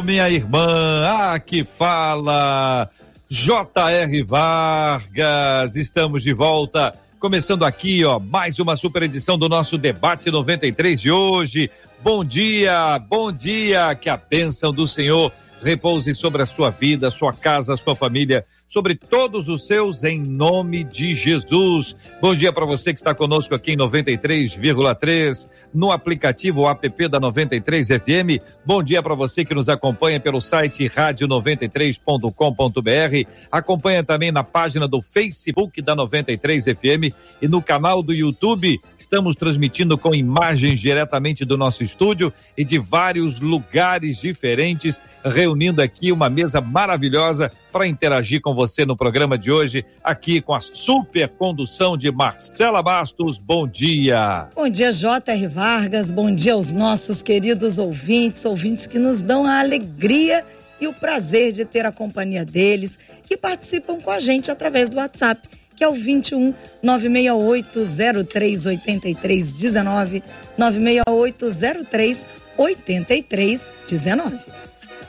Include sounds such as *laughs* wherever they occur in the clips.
minha irmã. Aqui fala J.R. Vargas. Estamos de volta. Começando aqui, ó, mais uma super edição do nosso debate 93 de hoje. Bom dia, bom dia, que a bênção do Senhor repouse sobre a sua vida, sua casa, sua família, sobre todos os seus, em nome de Jesus. Bom dia para você que está conosco aqui em 93,3, no aplicativo app da 93 FM. Bom dia para você que nos acompanha pelo site rádio93.com.br. Acompanha também na página do Facebook da 93 FM e no canal do YouTube. Estamos transmitindo com imagens diretamente do nosso estúdio e de vários lugares diferentes, reunindo aqui uma mesa maravilhosa para interagir com você no programa de hoje, aqui com a super condução de Marcela Bastos. Bom dia. Bom dia, J.R. Vargas. Bom dia aos nossos queridos ouvintes, ouvintes que nos dão a alegria e o prazer de ter a companhia deles, que participam com a gente através do WhatsApp, que é o 21 968 03 83 19 968 03 83 19.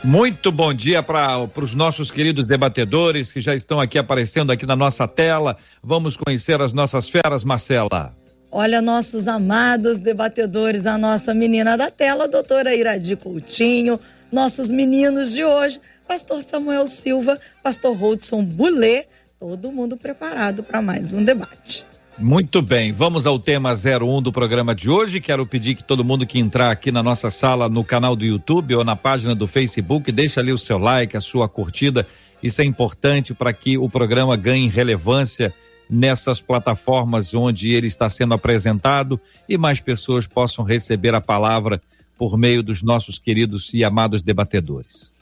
Muito bom dia para os nossos queridos debatedores que já estão aqui aparecendo aqui na nossa tela. Vamos conhecer as nossas feras, Marcela. Olha, nossos amados debatedores, a nossa menina da tela, doutora Iradi Coutinho, nossos meninos de hoje, pastor Samuel Silva, pastor Rodson Bulê, todo mundo preparado para mais um debate. Muito bem, vamos ao tema 01 do programa de hoje. Quero pedir que todo mundo que entrar aqui na nossa sala, no canal do YouTube ou na página do Facebook, deixe ali o seu like, a sua curtida. Isso é importante para que o programa ganhe relevância nessas plataformas onde ele está sendo apresentado e mais pessoas possam receber a palavra por meio dos nossos queridos e amados debatedores.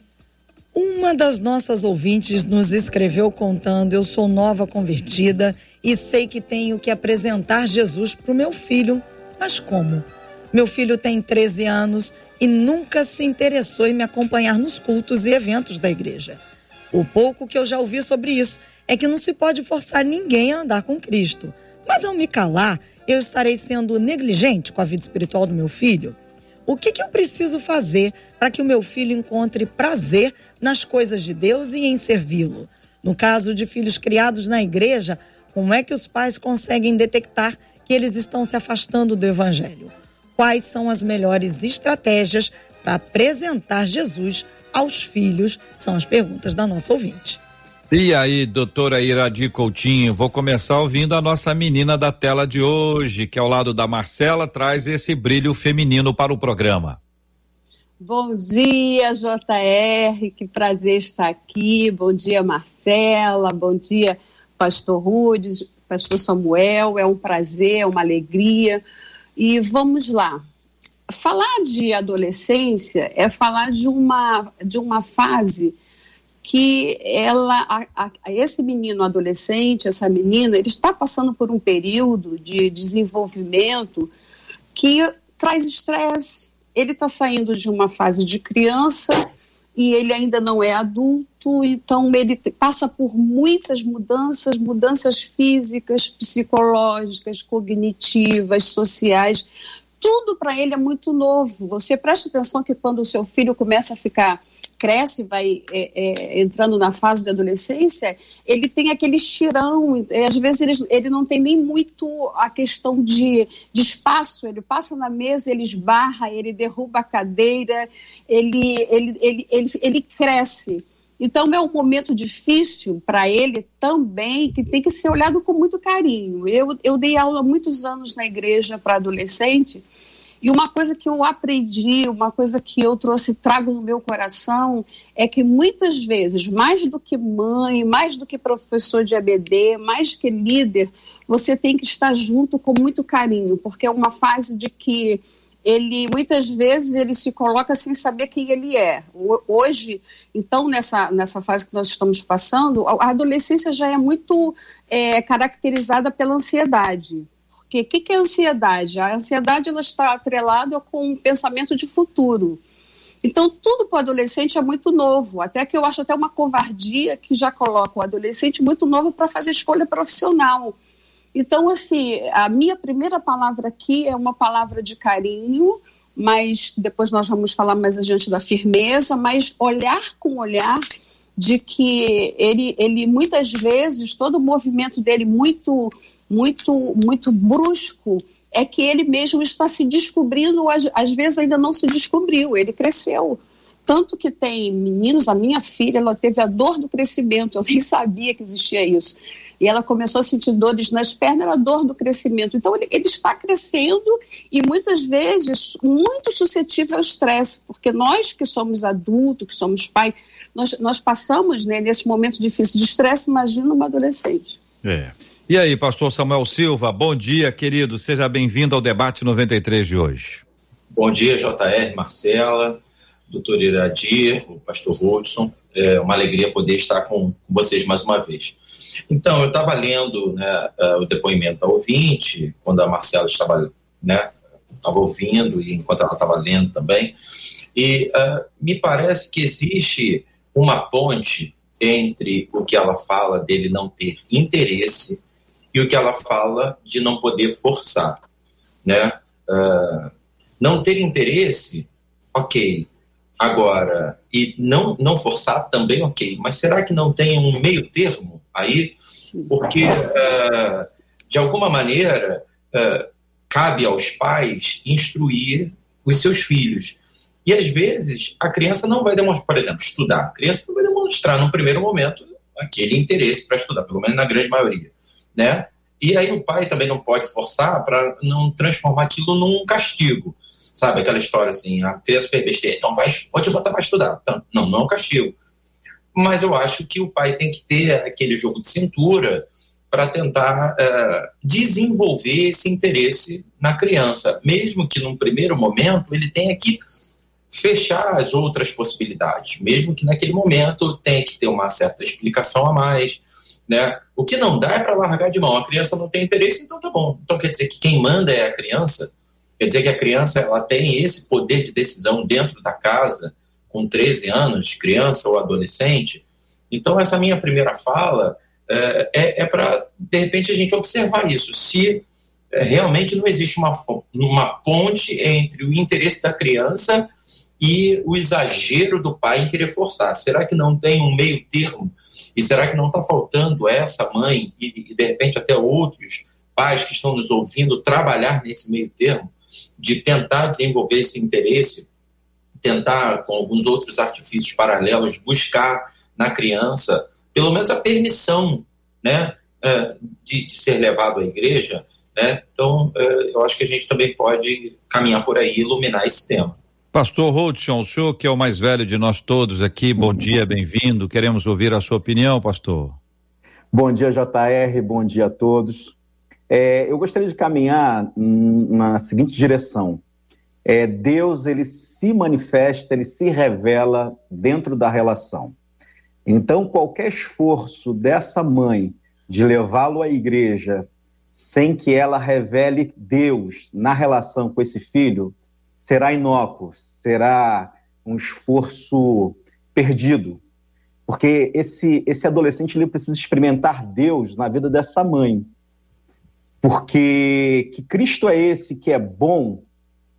Uma das nossas ouvintes nos escreveu contando: Eu sou nova convertida e sei que tenho que apresentar Jesus para o meu filho. Mas como? Meu filho tem 13 anos e nunca se interessou em me acompanhar nos cultos e eventos da igreja. O pouco que eu já ouvi sobre isso é que não se pode forçar ninguém a andar com Cristo. Mas ao me calar, eu estarei sendo negligente com a vida espiritual do meu filho? O que, que eu preciso fazer para que o meu filho encontre prazer nas coisas de Deus e em servi-lo? No caso de filhos criados na igreja, como é que os pais conseguem detectar que eles estão se afastando do evangelho? Quais são as melhores estratégias para apresentar Jesus aos filhos? São as perguntas da nossa ouvinte. E aí, doutora Iradi Coutinho, vou começar ouvindo a nossa menina da tela de hoje, que ao lado da Marcela traz esse brilho feminino para o programa. Bom dia, JR, que prazer estar aqui. Bom dia, Marcela. Bom dia, Pastor Rudes, Pastor Samuel. É um prazer, é uma alegria. E vamos lá. Falar de adolescência é falar de uma, de uma fase que ela, a, a, esse menino adolescente, essa menina, ele está passando por um período de desenvolvimento que traz estresse. Ele está saindo de uma fase de criança e ele ainda não é adulto, então ele passa por muitas mudanças, mudanças físicas, psicológicas, cognitivas, sociais. Tudo para ele é muito novo. Você preste atenção que quando o seu filho começa a ficar cresce, vai é, é, entrando na fase de adolescência, ele tem aquele estirão, às vezes ele, ele não tem nem muito a questão de, de espaço, ele passa na mesa, ele esbarra, ele derruba a cadeira, ele, ele, ele, ele, ele cresce. Então é um momento difícil para ele também, que tem que ser olhado com muito carinho. Eu, eu dei aula muitos anos na igreja para adolescente, e uma coisa que eu aprendi, uma coisa que eu trouxe, trago no meu coração, é que muitas vezes, mais do que mãe, mais do que professor de ABD, mais que líder, você tem que estar junto com muito carinho, porque é uma fase de que ele muitas vezes ele se coloca sem saber quem ele é. Hoje, então, nessa, nessa fase que nós estamos passando, a adolescência já é muito é, caracterizada pela ansiedade. Porque o que, que é ansiedade? A ansiedade ela está atrelada com um pensamento de futuro. Então, tudo para o adolescente é muito novo. Até que eu acho até uma covardia que já coloca o adolescente muito novo para fazer escolha profissional. Então, assim, a minha primeira palavra aqui é uma palavra de carinho, mas depois nós vamos falar mais adiante da firmeza, mas olhar com olhar de que ele, ele muitas vezes, todo o movimento dele muito, muito, muito brusco, é que ele mesmo está se descobrindo, às, às vezes ainda não se descobriu, ele cresceu. Tanto que tem meninos, a minha filha, ela teve a dor do crescimento, eu nem sabia que existia isso e ela começou a sentir dores nas pernas, era dor do crescimento. Então, ele, ele está crescendo e muitas vezes muito suscetível ao estresse, porque nós que somos adultos, que somos pai, nós, nós passamos né, nesse momento difícil de estresse, imagina uma adolescente. É. E aí, pastor Samuel Silva, bom dia, querido. Seja bem-vindo ao debate 93 de hoje. Bom dia, JR, Marcela, doutor Iradir, o pastor Hudson. É uma alegria poder estar com vocês mais uma vez. Então, eu estava lendo né, uh, o depoimento da ouvinte, quando a Marcela estava né, estava ouvindo e enquanto ela estava lendo também, e uh, me parece que existe uma ponte entre o que ela fala dele não ter interesse e o que ela fala de não poder forçar, né? Uh, não ter interesse, ok. Agora, e não, não forçar também, ok. Mas será que não tem um meio termo aí? Porque, uh, de alguma maneira, uh, cabe aos pais instruir os seus filhos. E às vezes a criança não vai demonstrar, por exemplo, estudar. A criança não vai demonstrar no primeiro momento aquele interesse para estudar, pelo menos na grande maioria, né? E aí o pai também não pode forçar para não transformar aquilo num castigo. Sabe aquela história assim, a criança fez besteira, então vai, pode botar para estudar. Então, não, não é um castigo. Mas eu acho que o pai tem que ter aquele jogo de cintura para tentar uh, desenvolver esse interesse na criança, mesmo que num primeiro momento ele tenha que fechar as outras possibilidades, mesmo que naquele momento tenha que ter uma certa explicação a mais, né? O que não dá é para largar de mão. A criança não tem interesse, então tá bom. Então quer dizer que quem manda é a criança. Quer dizer que a criança ela tem esse poder de decisão dentro da casa, com 13 anos, criança ou adolescente. Então essa minha primeira fala é, é, é para de repente a gente observar isso. Se é, realmente não existe uma, uma ponte entre o interesse da criança e o exagero do pai em querer forçar. Será que não tem um meio termo? E será que não está faltando essa mãe e, e, de repente, até outros pais que estão nos ouvindo trabalhar nesse meio termo, de tentar desenvolver esse interesse, tentar, com alguns outros artifícios paralelos, buscar na criança, pelo menos a permissão né, é, de, de ser levado à igreja? Né? Então, é, eu acho que a gente também pode caminhar por aí e iluminar esse tema. Pastor Hudson, o senhor que é o mais velho de nós todos aqui, bom dia, bem-vindo. Queremos ouvir a sua opinião, pastor. Bom dia, JR, bom dia a todos. É, eu gostaria de caminhar na seguinte direção. É, Deus, ele se manifesta, ele se revela dentro da relação. Então, qualquer esforço dessa mãe de levá-lo à igreja sem que ela revele Deus na relação com esse filho, será inócuo, será um esforço perdido. Porque esse, esse adolescente ele precisa experimentar Deus na vida dessa mãe. Porque que Cristo é esse que é bom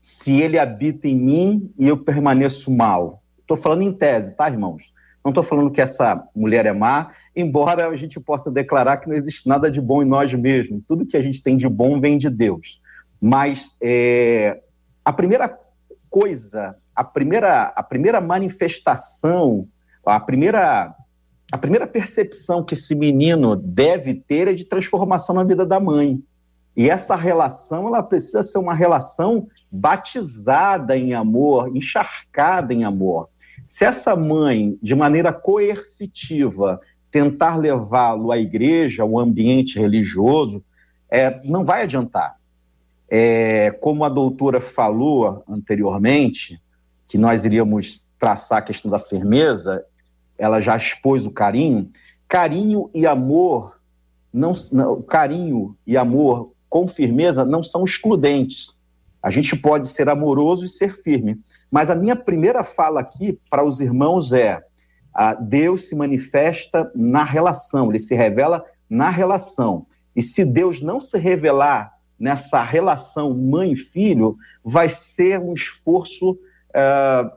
se ele habita em mim e eu permaneço mal. Estou falando em tese, tá, irmãos? Não estou falando que essa mulher é má, embora a gente possa declarar que não existe nada de bom em nós mesmos. Tudo que a gente tem de bom vem de Deus. Mas é, a primeira coisa, a primeira, a primeira manifestação, a primeira, a primeira percepção que esse menino deve ter é de transformação na vida da mãe. E essa relação, ela precisa ser uma relação batizada em amor, encharcada em amor. Se essa mãe, de maneira coercitiva, tentar levá-lo à igreja, ao ambiente religioso, é, não vai adiantar É, como a doutora falou anteriormente, que nós iríamos traçar a questão da firmeza, ela já expôs o carinho. Carinho e amor, não, não, carinho e amor com firmeza não são excludentes. A gente pode ser amoroso e ser firme. Mas a minha primeira fala aqui para os irmãos é: Deus se manifesta na relação, ele se revela na relação. E se Deus não se revelar nessa relação mãe-filho, vai ser um esforço uh,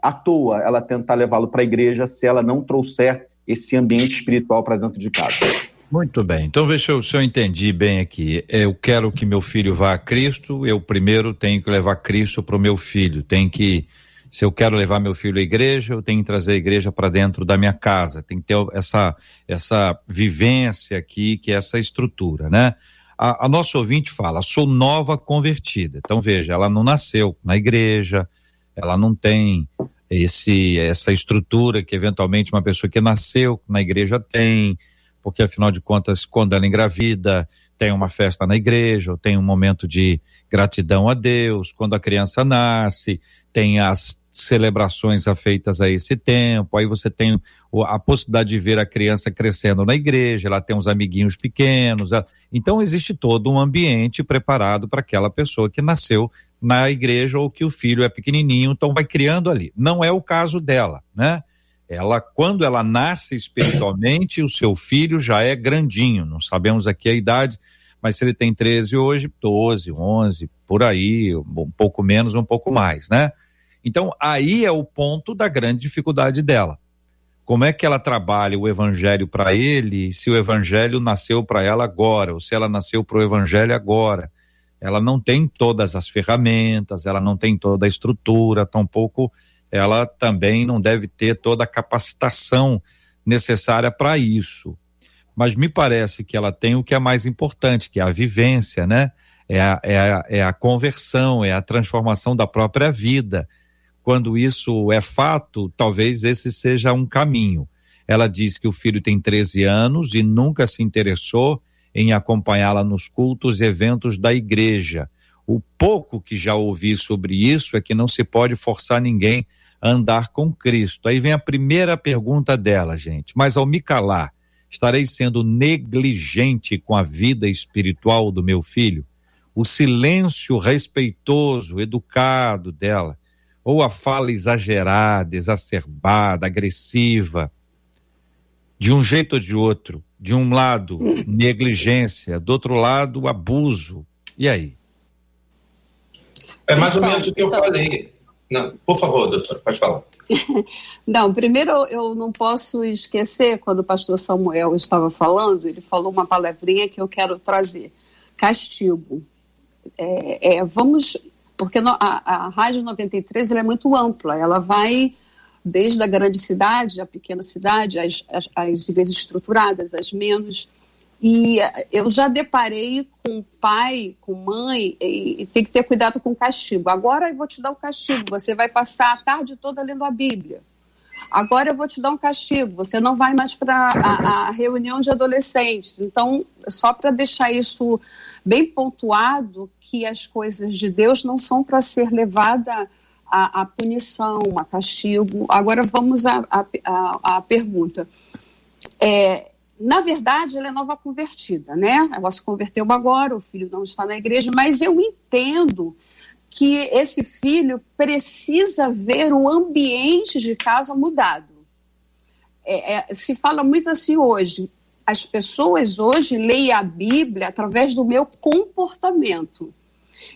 à toa ela tentar levá-lo para a igreja se ela não trouxer esse ambiente espiritual para dentro de casa. Muito bem. Então, veja se eu entendi bem aqui. Eu quero que meu filho vá a Cristo, eu primeiro tenho que levar Cristo para o meu filho. Tem que, se eu quero levar meu filho à igreja, eu tenho que trazer a igreja para dentro da minha casa. Tem que ter essa, essa vivência aqui, que é essa estrutura, né? A, a nossa ouvinte fala, sou nova convertida. Então, veja, ela não nasceu na igreja, ela não tem esse essa estrutura que eventualmente uma pessoa que nasceu na igreja tem, porque afinal de contas, quando ela engravida, tem uma festa na igreja, ou tem um momento de gratidão a Deus, quando a criança nasce, tem as celebrações feitas a esse tempo, aí você tem a possibilidade de ver a criança crescendo na igreja, ela tem uns amiguinhos pequenos, então existe todo um ambiente preparado para aquela pessoa que nasceu na igreja ou que o filho é pequenininho, então vai criando ali. Não é o caso dela, né? Ela, quando ela nasce espiritualmente, o seu filho já é grandinho, não sabemos aqui a idade, mas se ele tem 13 hoje, 12, 11, por aí, um pouco menos, um pouco mais, né? Então, aí é o ponto da grande dificuldade dela. Como é que ela trabalha o evangelho para ele, se o evangelho nasceu para ela agora, ou se ela nasceu para o evangelho agora? ela não tem todas as ferramentas, ela não tem toda a estrutura, tampouco ela também não deve ter toda a capacitação necessária para isso. Mas me parece que ela tem o que é mais importante, que é a vivência, né? É a, é a, é a conversão, é a transformação da própria vida. Quando isso é fato, talvez esse seja um caminho. Ela diz que o filho tem 13 anos e nunca se interessou em acompanhá-la nos cultos e eventos da igreja. O pouco que já ouvi sobre isso é que não se pode forçar ninguém andar com Cristo. Aí vem a primeira pergunta dela, gente. Mas ao me calar, estarei sendo negligente com a vida espiritual do meu filho? O silêncio respeitoso, educado dela, ou a fala exagerada, exacerbada, agressiva, de um jeito ou de outro, de um lado, negligência, do outro lado, abuso. E aí? É mais ou menos o que eu então, falei. Não, por favor, doutor, pode falar. *laughs* não, primeiro eu não posso esquecer, quando o pastor Samuel estava falando, ele falou uma palavrinha que eu quero trazer: castigo. É, é, vamos. Porque a, a Rádio 93 ela é muito ampla, ela vai desde a grande cidade, a pequena cidade, as, as, as igrejas estruturadas, as menos. E eh, eu já deparei com pai, com mãe, e, tem que ter cuidado com o castigo. Agora eu vou te dar um castigo, você vai passar a tarde toda lendo a Bíblia. Agora eu vou te dar um castigo, você não vai mais para a, a, reunião de adolescentes. Então, só para deixar isso bem pontuado, que as coisas de Deus não são para ser levada a, a punição, a castigo. Agora vamos à a, a, a, pergunta. É, na verdade, ela é nova convertida, né? Ela se converteu agora, o filho não está na igreja, mas eu entendo que esse filho precisa ver o ambiente de casa mudado. É, é, se fala muito assim hoje, as pessoas hoje leem a Bíblia através do meu comportamento.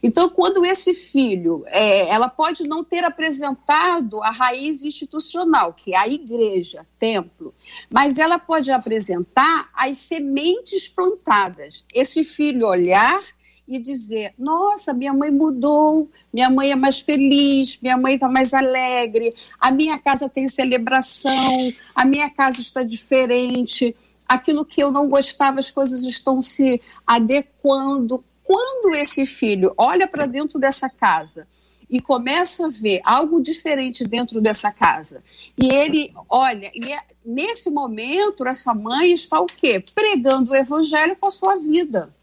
Então, quando esse filho, é, ela pode não ter apresentado a raiz institucional, que é a igreja, templo, mas ela pode apresentar as sementes plantadas. Esse filho olhar e dizer: Nossa, minha mãe mudou, minha mãe é mais feliz, minha mãe está mais alegre, a minha casa tem celebração, a minha casa está diferente, aquilo que eu não gostava, as coisas estão se adequando. Quando esse filho olha para dentro dessa casa e começa a ver algo diferente dentro dessa casa, e ele olha, e é, nesse momento essa mãe está o quê? Pregando o evangelho com a sua vida.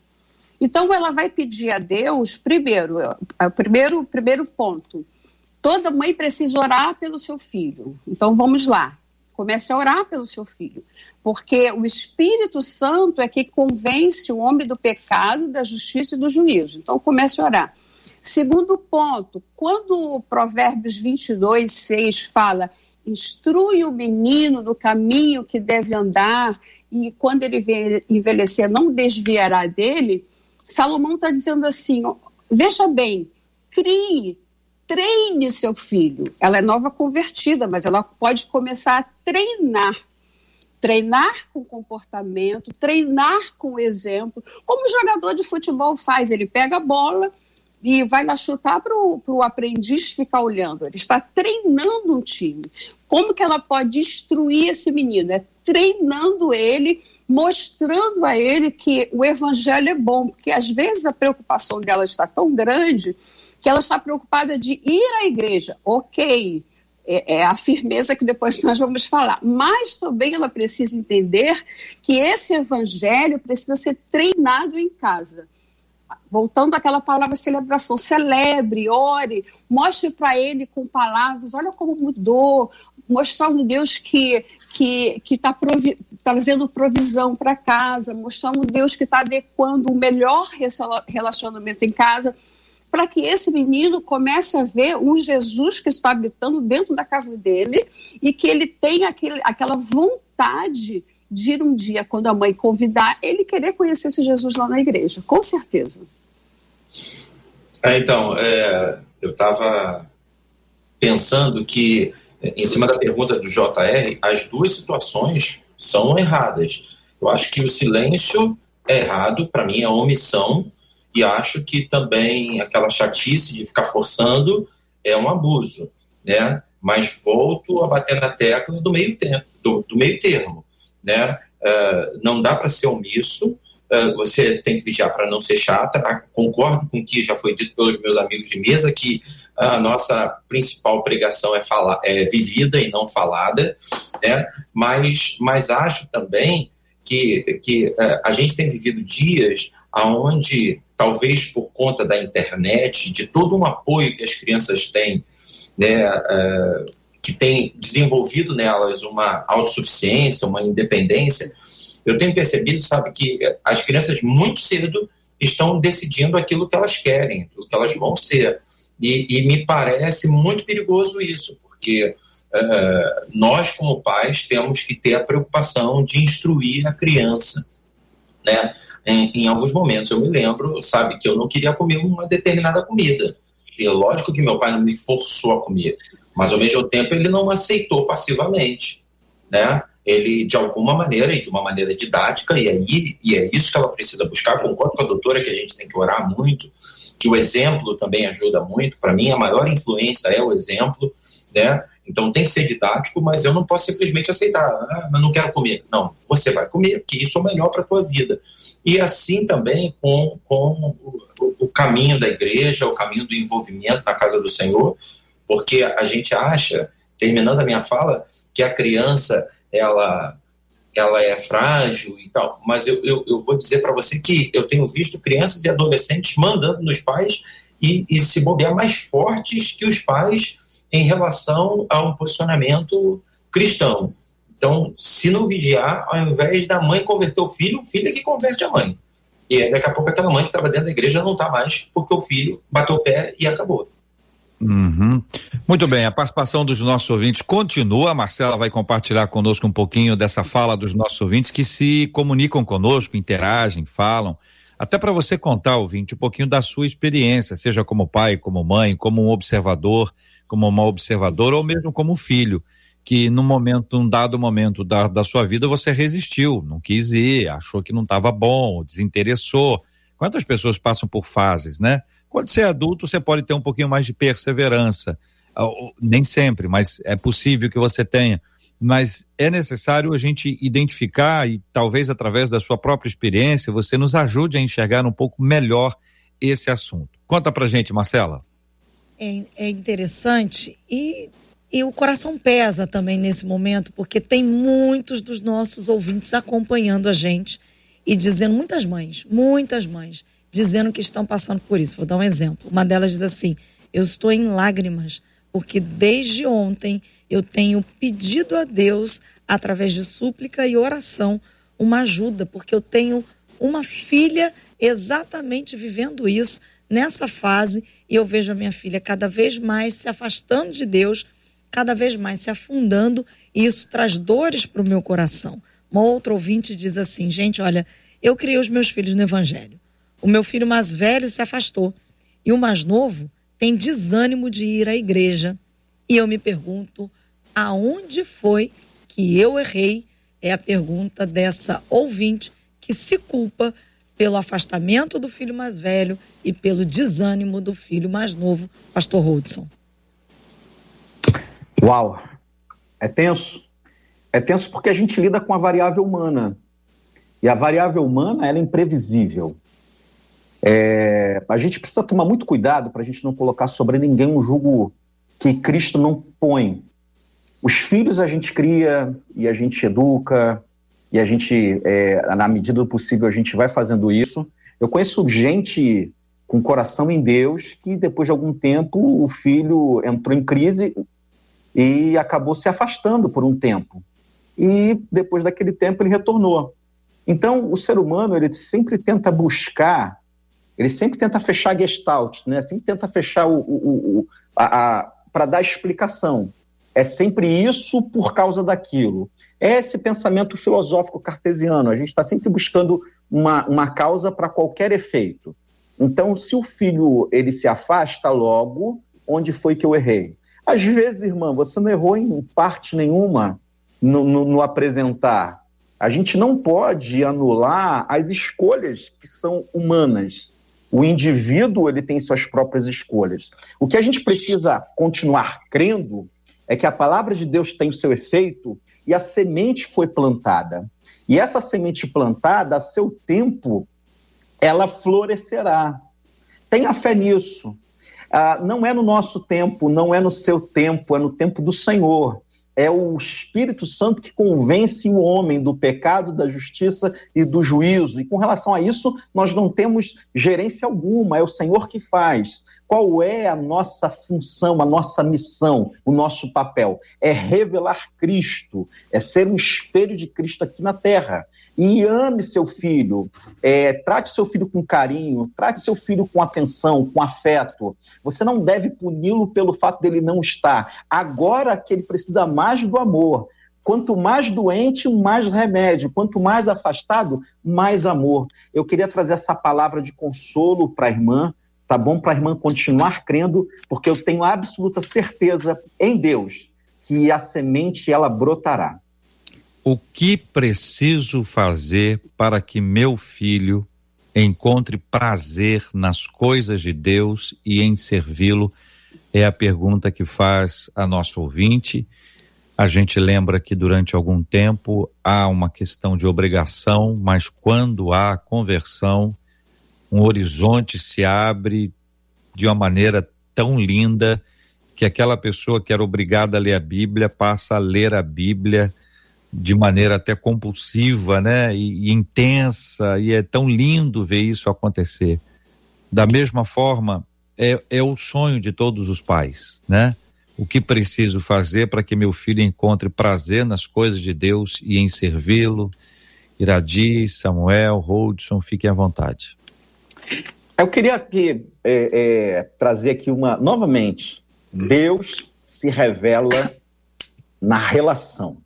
Então ela vai pedir a Deus, primeiro, é, o primeiro, primeiro ponto, toda mãe precisa orar pelo seu filho. Então vamos lá, comece a orar pelo seu filho, porque o Espírito Santo é que convence o homem do pecado, da justiça e do juízo. Então comece a orar. Segundo ponto, quando o Provérbios 22, 6 fala instrui o menino no caminho que deve andar e quando ele envelhecer não desviará dele, Salomão está dizendo assim: veja bem, crie, treine seu filho. Ela é nova convertida, mas ela pode começar a treinar. Treinar com comportamento, treinar com exemplo, como o jogador de futebol faz. Ele pega a bola e vai lá chutar para o aprendiz ficar olhando. Ele está treinando um time. Como que ela pode instruir esse menino? É treinando ele mostrando a ele que o evangelho é bom, porque às vezes a preocupação dela está tão grande que ela está preocupada de ir à igreja. Ok, é, é, a firmeza que depois nós vamos falar. Mas também ela precisa entender que esse evangelho precisa ser treinado em casa. Voltando àquela palavra celebração, celebre, ore, mostre para ele com palavras, olha como mudou, mostrar um Deus que que está provi trazendo provisão para casa, mostrar um Deus que está adequando o melhor relacionamento em casa, para que esse menino comece a ver um Jesus que está habitando dentro da casa dele e que ele tenha aquele, aquela vontade de ir um dia, quando a mãe convidar, ele querer conhecer esse Jesus lá na igreja, com certeza. É, então, é, eu estava pensando que em cima da pergunta do JR, as duas situações são erradas. Eu acho que o silêncio é errado, para mim é omissão, e acho que também aquela chatice de ficar forçando é um abuso, né? Mas volto a bater na tecla do meio tempo, do, do meio termo, né? Uh, não dá para ser omisso, uh, você tem que vigiar para não ser chata. Ah, concordo com o que já foi dito pelos meus amigos de mesa que a nossa principal pregação é, falar, é vivida e não falada, né? mas, mas acho também que, que a gente tem vivido dias onde, talvez por conta da internet, de todo um apoio que as crianças têm, né, uh, que tem desenvolvido nelas uma autossuficiência, uma independência, eu tenho percebido, sabe, que as crianças muito cedo estão decidindo aquilo que elas querem, aquilo que elas vão ser. E, e me parece muito perigoso isso, porque uh, nós, como pais, temos que ter a preocupação de instruir a criança, né? Em, em, alguns momentos eu me lembro, sabe, que eu não queria comer uma determinada comida. E lógico que meu pai não me forçou a comer, mas ao mesmo tempo ele não aceitou passivamente, né? Ele, de alguma maneira, e de uma maneira didática, e aí e é isso que ela precisa buscar. Concordo com a doutora que a gente tem que orar muito, que o exemplo também ajuda muito. Para mim, a maior influência é o exemplo, né? Então tem que ser didático, mas eu não posso simplesmente aceitar, ah, mas não quero comer. Não, você vai comer, porque isso é o melhor para a tua vida. E assim também com, com o, o, caminho da igreja, o caminho do envolvimento na casa do Senhor, porque a gente acha, terminando a minha fala, que a criança ela ela é frágil e tal, mas eu, eu, eu vou dizer para você que eu tenho visto crianças e adolescentes mandando nos pais e, e, se bobear mais fortes que os pais em relação a um posicionamento cristão. Então, se não vigiar, ao invés da mãe converter o filho, o filho é que converte a mãe. E daqui a pouco aquela mãe que estava dentro da igreja não está mais, porque o filho bateu o pé e acabou. Uhum. Muito bem, a participação dos nossos ouvintes continua. A Marcela vai compartilhar conosco um pouquinho dessa fala dos nossos ouvintes que se comunicam conosco, interagem, falam. Até para você contar, ouvinte, um pouquinho da sua experiência, seja como pai, como mãe, como um observador, como uma observadora ou mesmo como filho, que num momento, num dado momento da, da sua vida você resistiu, não quis ir, achou que não estava bom, desinteressou. Quantas pessoas passam por fases, né? Quando você é adulto, você pode ter um pouquinho mais de perseverança. Ah, nem sempre, mas é possível que você tenha. Mas é necessário a gente identificar e talvez através da sua própria experiência você nos ajude a enxergar um pouco melhor esse assunto. Conta pra gente, Marcela. É, é interessante e, e o coração pesa também nesse momento, porque tem muitos dos nossos ouvintes acompanhando a gente e dizendo, muitas mães, muitas mães, dizendo que estão passando por isso. Vou dar um exemplo. Uma delas diz assim: Eu estou em lágrimas, porque desde ontem eu tenho pedido a Deus, através de súplica e oração, uma ajuda, porque eu tenho uma filha exatamente vivendo isso nessa fase e eu vejo a minha filha cada vez mais se afastando de Deus, cada vez mais se afundando e isso traz dores para o meu coração. Uma outra ouvinte diz assim: gente, olha, eu criei os meus filhos no Evangelho. O meu filho mais velho se afastou e o mais novo tem desânimo de ir à igreja. E eu me pergunto: aonde foi que eu errei? É a pergunta dessa ouvinte que se culpa pelo afastamento do filho mais velho e pelo desânimo do filho mais novo, Pastor Hudson. Uau, é tenso. É tenso porque a gente lida com a variável humana. E a variável humana é imprevisível. É, a gente precisa tomar muito cuidado para a gente não colocar sobre ninguém um jugo que Cristo não põe. Os filhos a gente cria e a gente educa, e a gente, é, na medida do possível, a gente vai fazendo isso. Eu conheço gente com coração em Deus que, depois de algum tempo, o filho entrou em crise e acabou se afastando por um tempo e depois daquele tempo ele retornou. Então, o ser humano, ele sempre tenta buscar, ele sempre tenta fechar gestalt, né? Sempre tenta fechar o, o, o a, a para dar explicação. É sempre isso por causa daquilo. É esse pensamento filosófico cartesiano. A gente está sempre buscando uma, uma causa para qualquer efeito. Então, se o filho ele se afasta logo, onde foi que eu errei? Às vezes, irmã, você não errou em parte nenhuma no, no, no apresentar. A gente não pode anular as escolhas que são humanas. O indivíduo ele tem suas próprias escolhas. O que a gente precisa continuar crendo é que a palavra de Deus tem o seu efeito e a semente foi plantada. E essa semente plantada, a seu tempo, ela florescerá. Tenha fé nisso. Ah, não é no nosso tempo, não é no seu tempo, é no tempo do Senhor é o Espírito Santo que convence o homem do pecado, da justiça e do juízo. E com relação a isso, nós não temos gerência alguma, é o Senhor que faz. Qual é a nossa função, a nossa missão, o nosso papel? É revelar Cristo, é ser um espelho de Cristo aqui na terra e ame seu filho, é, trate seu filho com carinho, trate seu filho com atenção, com afeto. Você não deve puni-lo pelo fato dele não estar. Agora que ele precisa mais do amor. Quanto mais doente, mais remédio. Quanto mais afastado, mais amor. Eu queria trazer essa palavra de consolo para a irmã, tá bom? Para a irmã continuar crendo, porque eu tenho absoluta certeza em Deus que a semente ela brotará. O que preciso fazer para que meu filho encontre prazer nas coisas de Deus e em servi-lo? É a pergunta que faz a nossa ouvinte. A gente lembra que durante algum tempo há uma questão de obrigação, mas quando há conversão, um horizonte se abre de uma maneira tão linda que aquela pessoa que era obrigada a ler a Bíblia passa a ler a Bíblia de maneira até compulsiva, né? E, e, intensa, e é tão lindo ver isso acontecer. Da mesma forma, é, é o sonho de todos os pais, né? O que preciso fazer para que meu filho encontre prazer nas coisas de Deus e em servi-lo? Iradi, Samuel, Holdson, fiquem à vontade. Eu queria aqui é, é, trazer aqui uma novamente. Deus se revela na relação.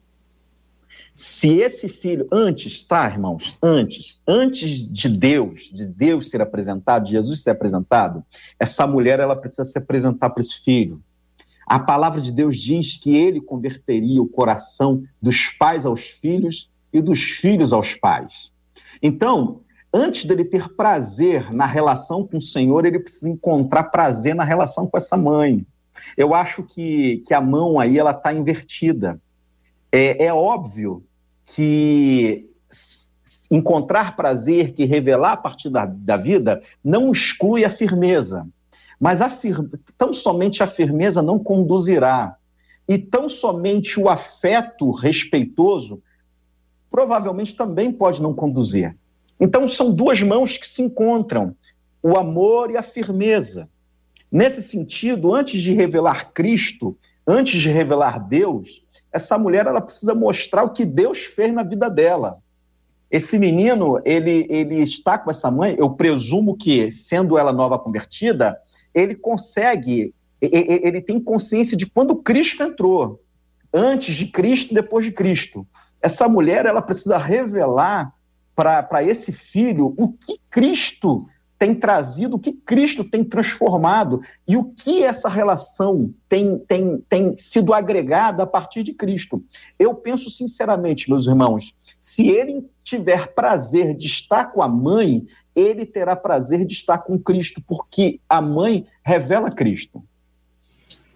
Se esse filho, antes, tá, irmãos? Antes, antes de Deus, de Deus ser apresentado, de Jesus ser apresentado, essa mulher ela precisa se apresentar para esse filho. A palavra de Deus diz que ele converteria o coração dos pais aos filhos e dos filhos aos pais. Então, antes dele ter prazer na relação com o Senhor, ele precisa encontrar prazer na relação com essa mãe. Eu acho que, que a mão aí ela está invertida. É, é óbvio que encontrar prazer, que revelar a partir da, da vida, não exclui a firmeza. Mas a fir... tão somente a firmeza não conduzirá. E tão somente o afeto respeitoso provavelmente também pode não conduzir. Então são duas mãos que se encontram. o amor e a firmeza. Nesse sentido, antes de revelar Cristo, antes de revelar Deus, essa mulher ela precisa mostrar o que Deus fez na vida dela. Esse menino, ele, ele está com essa mãe, eu presumo que, sendo ela nova convertida, ele consegue, ele tem consciência de quando Cristo entrou, antes de Cristo, depois de Cristo. Essa mulher, ela precisa revelar para esse filho o que Cristo tem trazido, o que Cristo tem transformado e o que essa relação tem, tem, tem sido agregada a partir de Cristo. Eu penso sinceramente, meus irmãos, se ele tiver prazer de estar com a mãe, ele terá prazer de estar com Cristo, porque a mãe revela Cristo.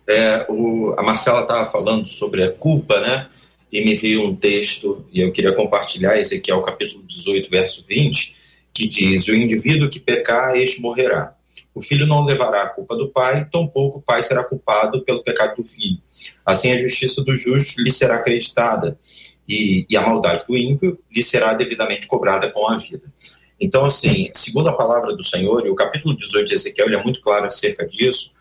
É, o, a Marcela estava falando sobre a culpa, né? E me veio um texto, e eu queria compartilhar, o capítulo 18, verso 20, que diz: O indivíduo que pecar, este morrerá. O filho não levará a culpa do pai, tampouco o pai será culpado pelo pecado do filho. Assim, a justiça do justo lhe será acreditada, e, e a maldade do ímpio lhe será devidamente cobrada com a vida. Então, assim, segundo a palavra do Senhor, e o capítulo 18 de Ezequiel é muito claro acerca disso,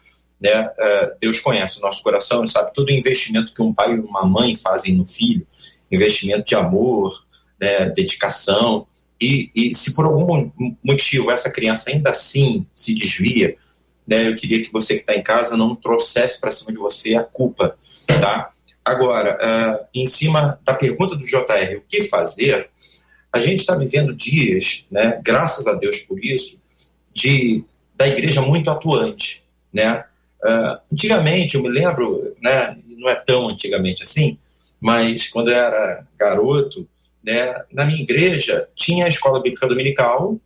né? É, Deus conhece o nosso coração, ele sabe todo o investimento que um pai e uma mãe fazem no filho, investimento de amor, né, dedicação, e, e, se por algum motivo essa criança ainda assim se desvia, né, eu queria que você que está em casa não trouxesse para cima de você a culpa, tá? Agora, uh, em cima da pergunta do JR, o que fazer? A gente está vivendo dias, né, graças a Deus por isso, de da igreja muito atuante, né? Uh, antigamente, eu me lembro, né, não é tão antigamente assim, mas quando eu era garoto, né, na minha igreja tinha a escola bíblica dominical,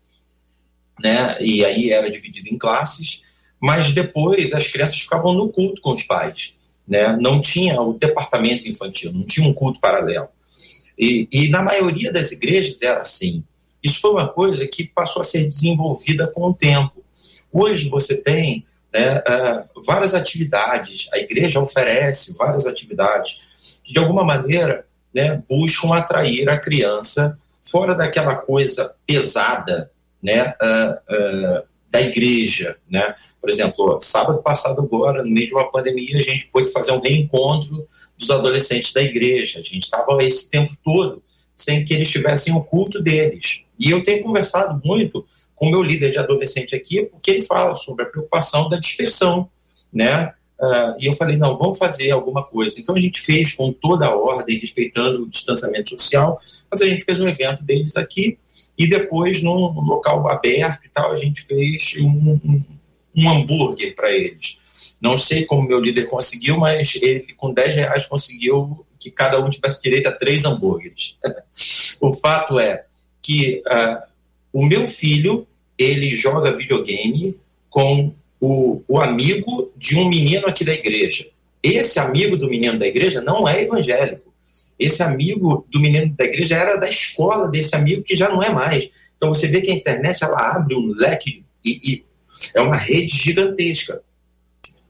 né, e aí era dividido em classes, mas depois as crianças ficavam no culto com os pais, né, não tinha o departamento infantil, não tinha um culto paralelo. E, e na maioria das igrejas era assim. Isso foi uma coisa que passou a ser desenvolvida com o tempo. Hoje você tem né, uh, várias atividades, a igreja oferece várias atividades que de alguma maneira né, buscam atrair a criança fora daquela coisa pesada né, uh, uh, da igreja. Né? Por exemplo, sábado passado agora, no meio de uma pandemia, a gente pôde fazer um reencontro dos adolescentes da igreja. A gente estava esse tempo todo sem que eles tivessem o culto deles. E eu tenho conversado muito com meu líder de adolescente aqui, porque ele fala sobre a preocupação da dispersão, né? Uh, e eu falei, não, vamos fazer alguma coisa. Então a gente fez com toda a ordem, respeitando o distanciamento social, mas a gente fez um evento deles aqui e depois, num, local aberto e tal, a gente fez um, um, um hambúrguer para eles. Não sei como meu líder conseguiu, mas ele com 10 reais conseguiu que cada um tivesse direito a três hambúrgueres. *laughs* o fato é que uh, o meu filho, ele joga videogame com o, o amigo de um menino aqui da igreja. Esse amigo do menino da igreja não é evangélico. Esse amigo do menino da igreja era da escola desse amigo que já não é mais. Então você vê que a internet ela abre um leque e, e é uma rede gigantesca.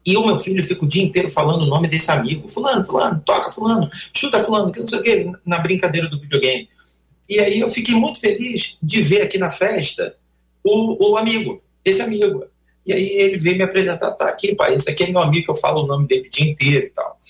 E o meu filho fica o dia inteiro falando o nome desse amigo. Fulano, fulano, toca fulano, chuta fulano, que não sei o quê, na brincadeira do videogame. E aí eu fiquei muito feliz de ver aqui na festa o, o amigo, esse amigo. E aí ele veio me apresentar, tá aqui, pai, esse aqui é meu amigo que eu falo o nome dele o dia inteiro e tal.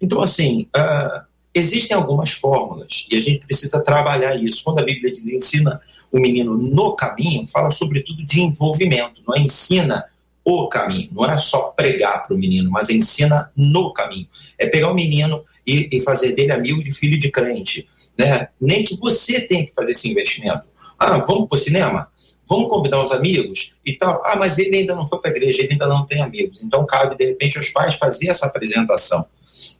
Então, assim, uh, existem algumas fórmulas e a gente precisa trabalhar isso. Quando a Bíblia diz ensina o menino no caminho, fala sobretudo de envolvimento, não é ensina o caminho, não é só pregar para o menino, mas ensina no caminho. É pegar o menino e, e fazer dele amigo de filho de crente. Né? Nem que você tenha que fazer esse investimento. Ah, vamos para o cinema? Vamos convidar os amigos e tal. Ah, mas ele ainda não foi para a igreja, ele ainda não tem amigos. Então cabe, de repente, aos pais fazer essa apresentação.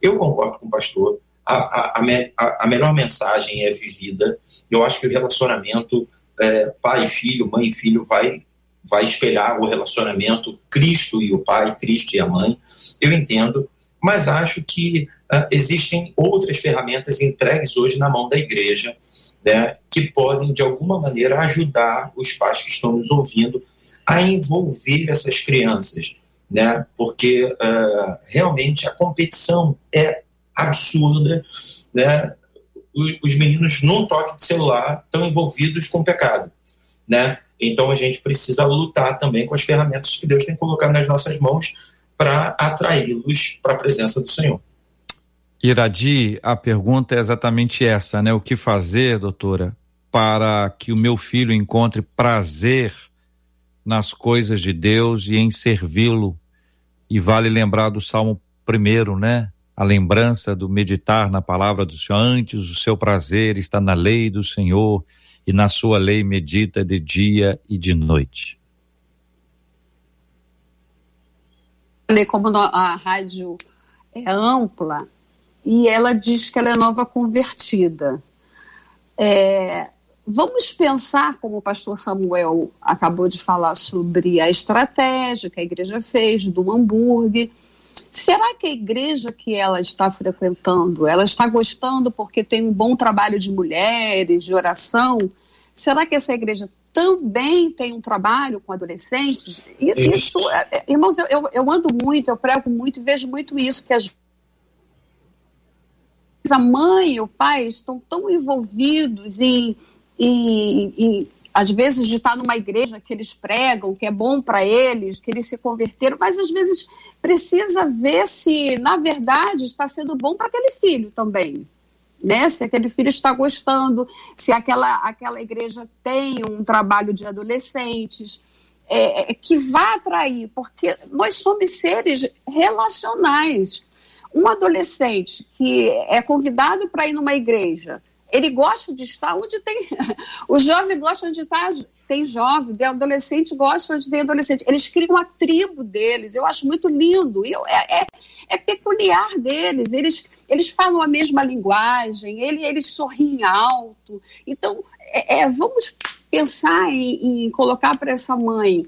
Eu concordo com o pastor. A, a, a, a melhor mensagem é vivida. Eu acho que o relacionamento é, pai e filho, mãe e filho vai vai espelhar o relacionamento Cristo e o pai, Cristo e a mãe. Eu entendo, mas acho que uh, existem outras ferramentas entregues hoje na mão da igreja né, que podem, de alguma maneira, ajudar os pais que estão nos ouvindo a envolver essas crianças, né, porque uh, realmente a competição é absurda, né, os, os meninos, num toque de celular, estão envolvidos com pecado, né, Então a gente precisa lutar também com as ferramentas que Deus tem colocado nas nossas mãos para atraí-los para a presença do Senhor. Iradi, a pergunta é exatamente essa, né? O que fazer, doutora, para que o meu filho encontre prazer nas coisas de Deus e em servi-lo? E vale lembrar do Salmo primeiro, né? A lembrança do meditar na palavra do Senhor. Antes o seu prazer está na lei do Senhor e na sua lei medita de dia e de noite. Como a rádio é ampla, e ela diz que ela é nova convertida. É, vamos pensar, como o pastor Samuel acabou de falar sobre a estratégia que a igreja fez do hambúrguer. Será que a igreja que ela está frequentando, ela está gostando porque tem um bom trabalho de mulheres, de oração? Será que essa igreja também tem um trabalho com adolescentes? Isso, isso é, é, irmãos, eu, eu, eu ando muito, eu prego muito e vejo muito isso, que as a mãe e o pai estão tão envolvidos em, em, em às vezes, de estar numa igreja que eles pregam, que é bom para eles, que eles se converteram, mas às vezes precisa ver se, na verdade, está sendo bom para aquele filho também. Né? Se aquele filho está gostando, se aquela, aquela igreja tem um trabalho de adolescentes. É, é que vá atrair, porque nós somos seres relacionais um adolescente que é convidado para ir numa igreja, ele gosta de estar onde tem. *laughs* Os jovens gostam de estar. Tem jovem, tem adolescente gosta de ter adolescente. Eles criam a tribo deles. Eu acho muito lindo. Eu, é, é, é peculiar deles. Eles, eles falam a mesma linguagem, eles, eles sorriem alto. Então, é, é vamos pensar em, em colocar para essa mãe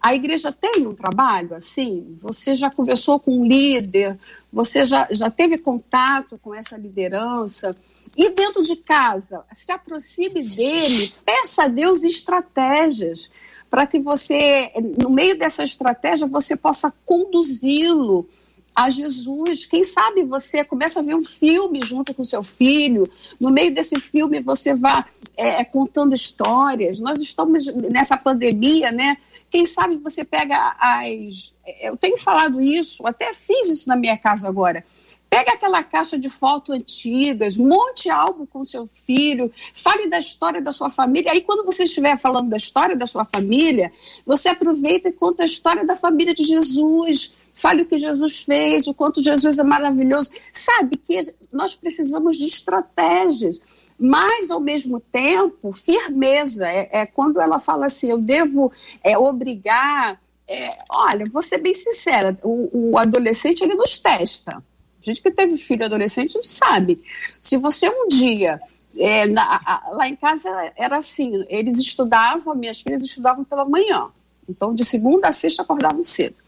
a igreja tem um trabalho assim? Você já conversou com um líder? Você já, já teve contato com essa liderança? E dentro de casa, se aproxime dele, peça a Deus estratégias para que você, no meio dessa estratégia, você possa conduzi-lo a Jesus. Quem sabe você começa a ver um filme junto com seu filho, no meio desse filme você vai é, contando histórias. Nós estamos nessa pandemia, né? Quem sabe você pega as. Eu tenho falado isso, até fiz isso na minha casa agora. Pega aquela caixa de fotos antigas, monte algo com seu filho, fale da história da sua família. Aí, quando você estiver falando da história da sua família, você aproveita e conta a história da família de Jesus. Fale o que Jesus fez, o quanto Jesus é maravilhoso. Sabe que nós precisamos de estratégias mas ao mesmo tempo firmeza. É, é quando ela fala assim eu devo é, obrigar é, olha vou ser bem sincera o, o, adolescente ele nos testa. A gente que teve filho adolescente sabe. Se você um dia é, na, a, lá em casa era assim eles estudavam minhas filhas estudavam pela manhã. Então de segunda a sexta acordavam cedo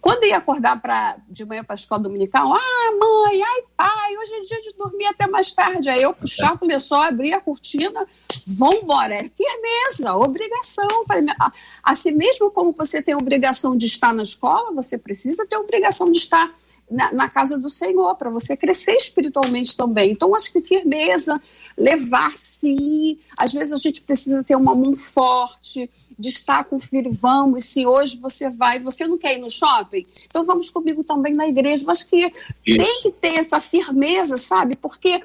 quando ia acordar pra, de manhã para a escola dominical, ah, mãe, ai, pai, hoje é dia de dormir até mais tarde. Aí eu puxava o lençol, abria a cortina, vambora. É firmeza, obrigação. Assim mesmo como você tem a obrigação de estar na escola, você precisa ter a obrigação de estar na, na casa do Senhor, para você crescer espiritualmente também. Então, acho que firmeza, levar sim. Às vezes a gente precisa ter uma mão forte, de estar com o filho, vamos, se hoje você vai, você não quer ir no shopping, então vamos comigo também na igreja. Acho que Isso. tem que ter essa firmeza, sabe? Porque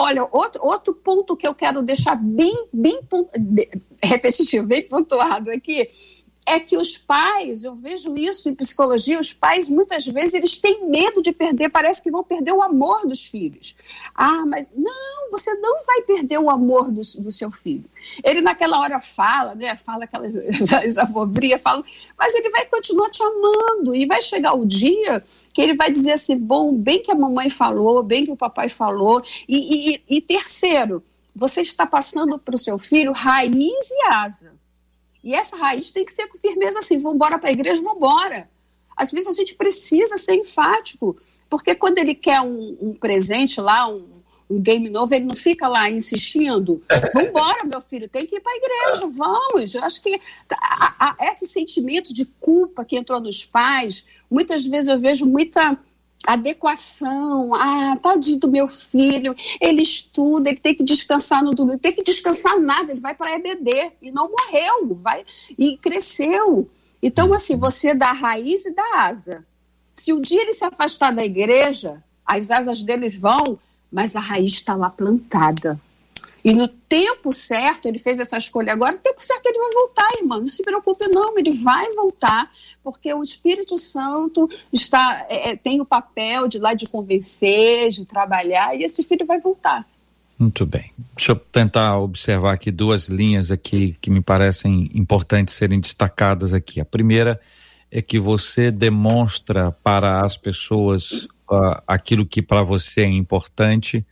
Olha, outro, outro ponto que eu quero deixar bem, bem repetitivo, bem pontuado aqui, é que os pais, eu vejo isso em psicologia, os pais muitas vezes eles têm medo de perder, parece que vão perder o amor dos filhos. Ah, mas não, você não vai perder o amor do, do seu filho. Ele naquela hora fala, né? Fala aquelas *laughs* abobrinhas, fala, mas ele vai continuar te amando e vai chegar o dia que ele vai dizer assim, bom, bem que a mamãe falou, bem que o papai falou. E, e, e terceiro, você está passando para o seu filho raiz e asa. E essa raiz tem que ser com firmeza assim, vamos embora para a igreja, vamos embora. Às vezes a gente precisa ser enfático, porque quando ele quer um, um presente lá, um, um, game novo, ele não fica lá insistindo. Vamos embora, meu filho, tem que ir para a igreja, vamos. Eu acho que a, a, esse sentimento de culpa que entrou nos pais, muitas vezes eu vejo muita adequação. Ah, tadinho do meu filho, ele estuda, ele tem que descansar no domingo, tem que descansar nada, ele vai para EBD e não morreu, vai e cresceu. Então, assim, você dá raiz e dá asa. Se um dia ele se afastar da igreja, as asas deles vão, mas a raiz está lá plantada. E no tempo certo, ele fez essa escolha agora, no tempo certo ele vai voltar, irmão. Não se preocupe, não, ele vai voltar, porque o Espírito Santo está é, é, tem o papel de lá de convencer, de trabalhar, e esse filho vai voltar. Muito bem. Deixa eu tentar observar aqui duas linhas aqui que me parecem importantes serem destacadas aqui. A primeira é que você demonstra para as pessoas uh, aquilo que para você é importante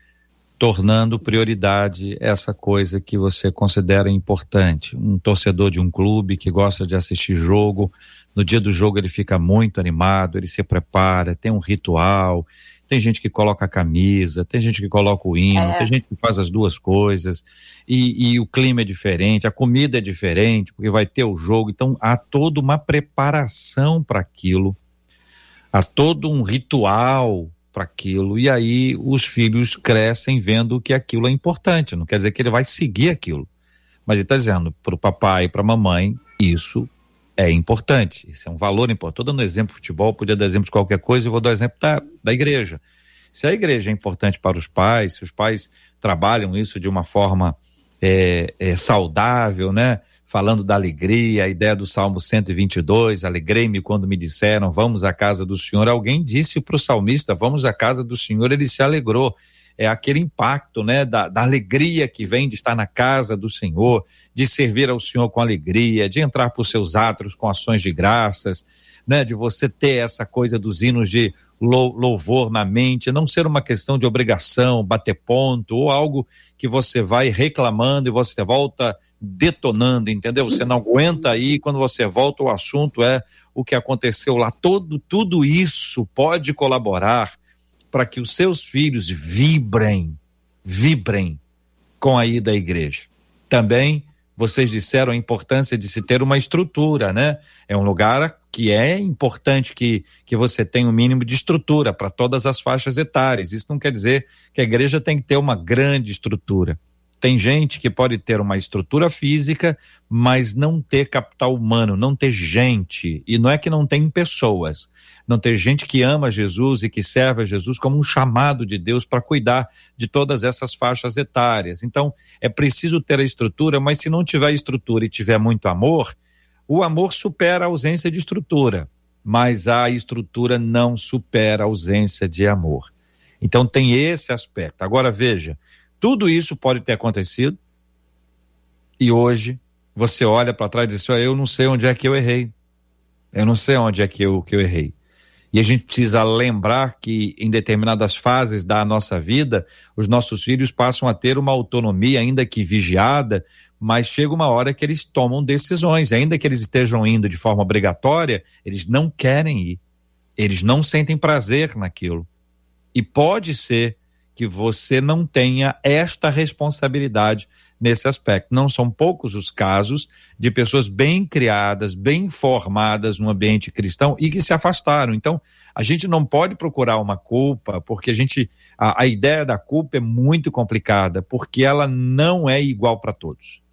tornando prioridade essa coisa que você considera importante. Um torcedor de um clube que gosta de assistir jogo, no dia do jogo ele fica muito animado, ele se prepara, tem um ritual. Tem gente que coloca a camisa, tem gente que coloca o hino, é. tem gente que faz as duas coisas, e, e o clima é diferente, a comida é diferente, porque vai ter o jogo. Então há toda uma preparação para aquilo, há todo um ritual para aquilo, e aí os filhos crescem vendo que aquilo é importante. Não quer dizer que ele vai seguir aquilo, mas ele está dizendo para o papai e para a mamãe: isso é importante, isso é um valor importante. Estou dando exemplo de futebol, podia dar exemplo de qualquer coisa, e vou dar exemplo da, da igreja. Se a igreja é importante para os pais, se os pais trabalham isso de uma forma é, é, saudável, né? Falando da alegria, a ideia do Salmo 122, alegrei-me quando me disseram, vamos à casa do Senhor. Alguém disse para o salmista, vamos à casa do Senhor, ele se alegrou. É aquele impacto, né, da, da alegria que vem de estar na casa do Senhor, de servir ao Senhor com alegria, de entrar por seus atos com ações de graças, né, de você ter essa coisa dos hinos de louvor na mente, não ser uma questão de obrigação, bater ponto, ou algo que você vai reclamando e você volta detonando, entendeu? Você não aguenta aí, quando você volta, o assunto é o que aconteceu lá. Todo, tudo isso pode colaborar para que os seus filhos vibrem, vibrem com a ida à igreja. Também vocês disseram a importância de se ter uma estrutura, né? É um lugar que é importante que, que você tenha o um mínimo de estrutura para todas as faixas etárias. Isso não quer dizer que a igreja tem que ter uma grande estrutura. Tem gente que pode ter uma estrutura física, mas não ter capital humano, não ter gente. E não é que não tem pessoas. Não ter gente que ama Jesus e que serve a Jesus como um chamado de Deus para cuidar de todas essas faixas etárias. Então, é preciso ter a estrutura, mas se não tiver estrutura e tiver muito amor, o amor supera a ausência de estrutura, mas a estrutura não supera a ausência de amor. Então tem esse aspecto. Agora veja, tudo isso pode ter acontecido e hoje você olha para trás e diz: assim, Eu não sei onde é que eu errei. Eu não sei onde é que eu, que eu errei. E a gente precisa lembrar que em determinadas fases da nossa vida, os nossos filhos passam a ter uma autonomia, ainda que vigiada, mas chega uma hora que eles tomam decisões, ainda que eles estejam indo de forma obrigatória, eles não querem ir. Eles não sentem prazer naquilo. E pode ser que você não tenha esta responsabilidade nesse aspecto. Não são poucos os casos de pessoas bem criadas, bem formadas no ambiente cristão e que se afastaram. Então, a gente não pode procurar uma culpa, porque a gente a, a ideia da culpa é muito complicada, porque ela não é igual para todos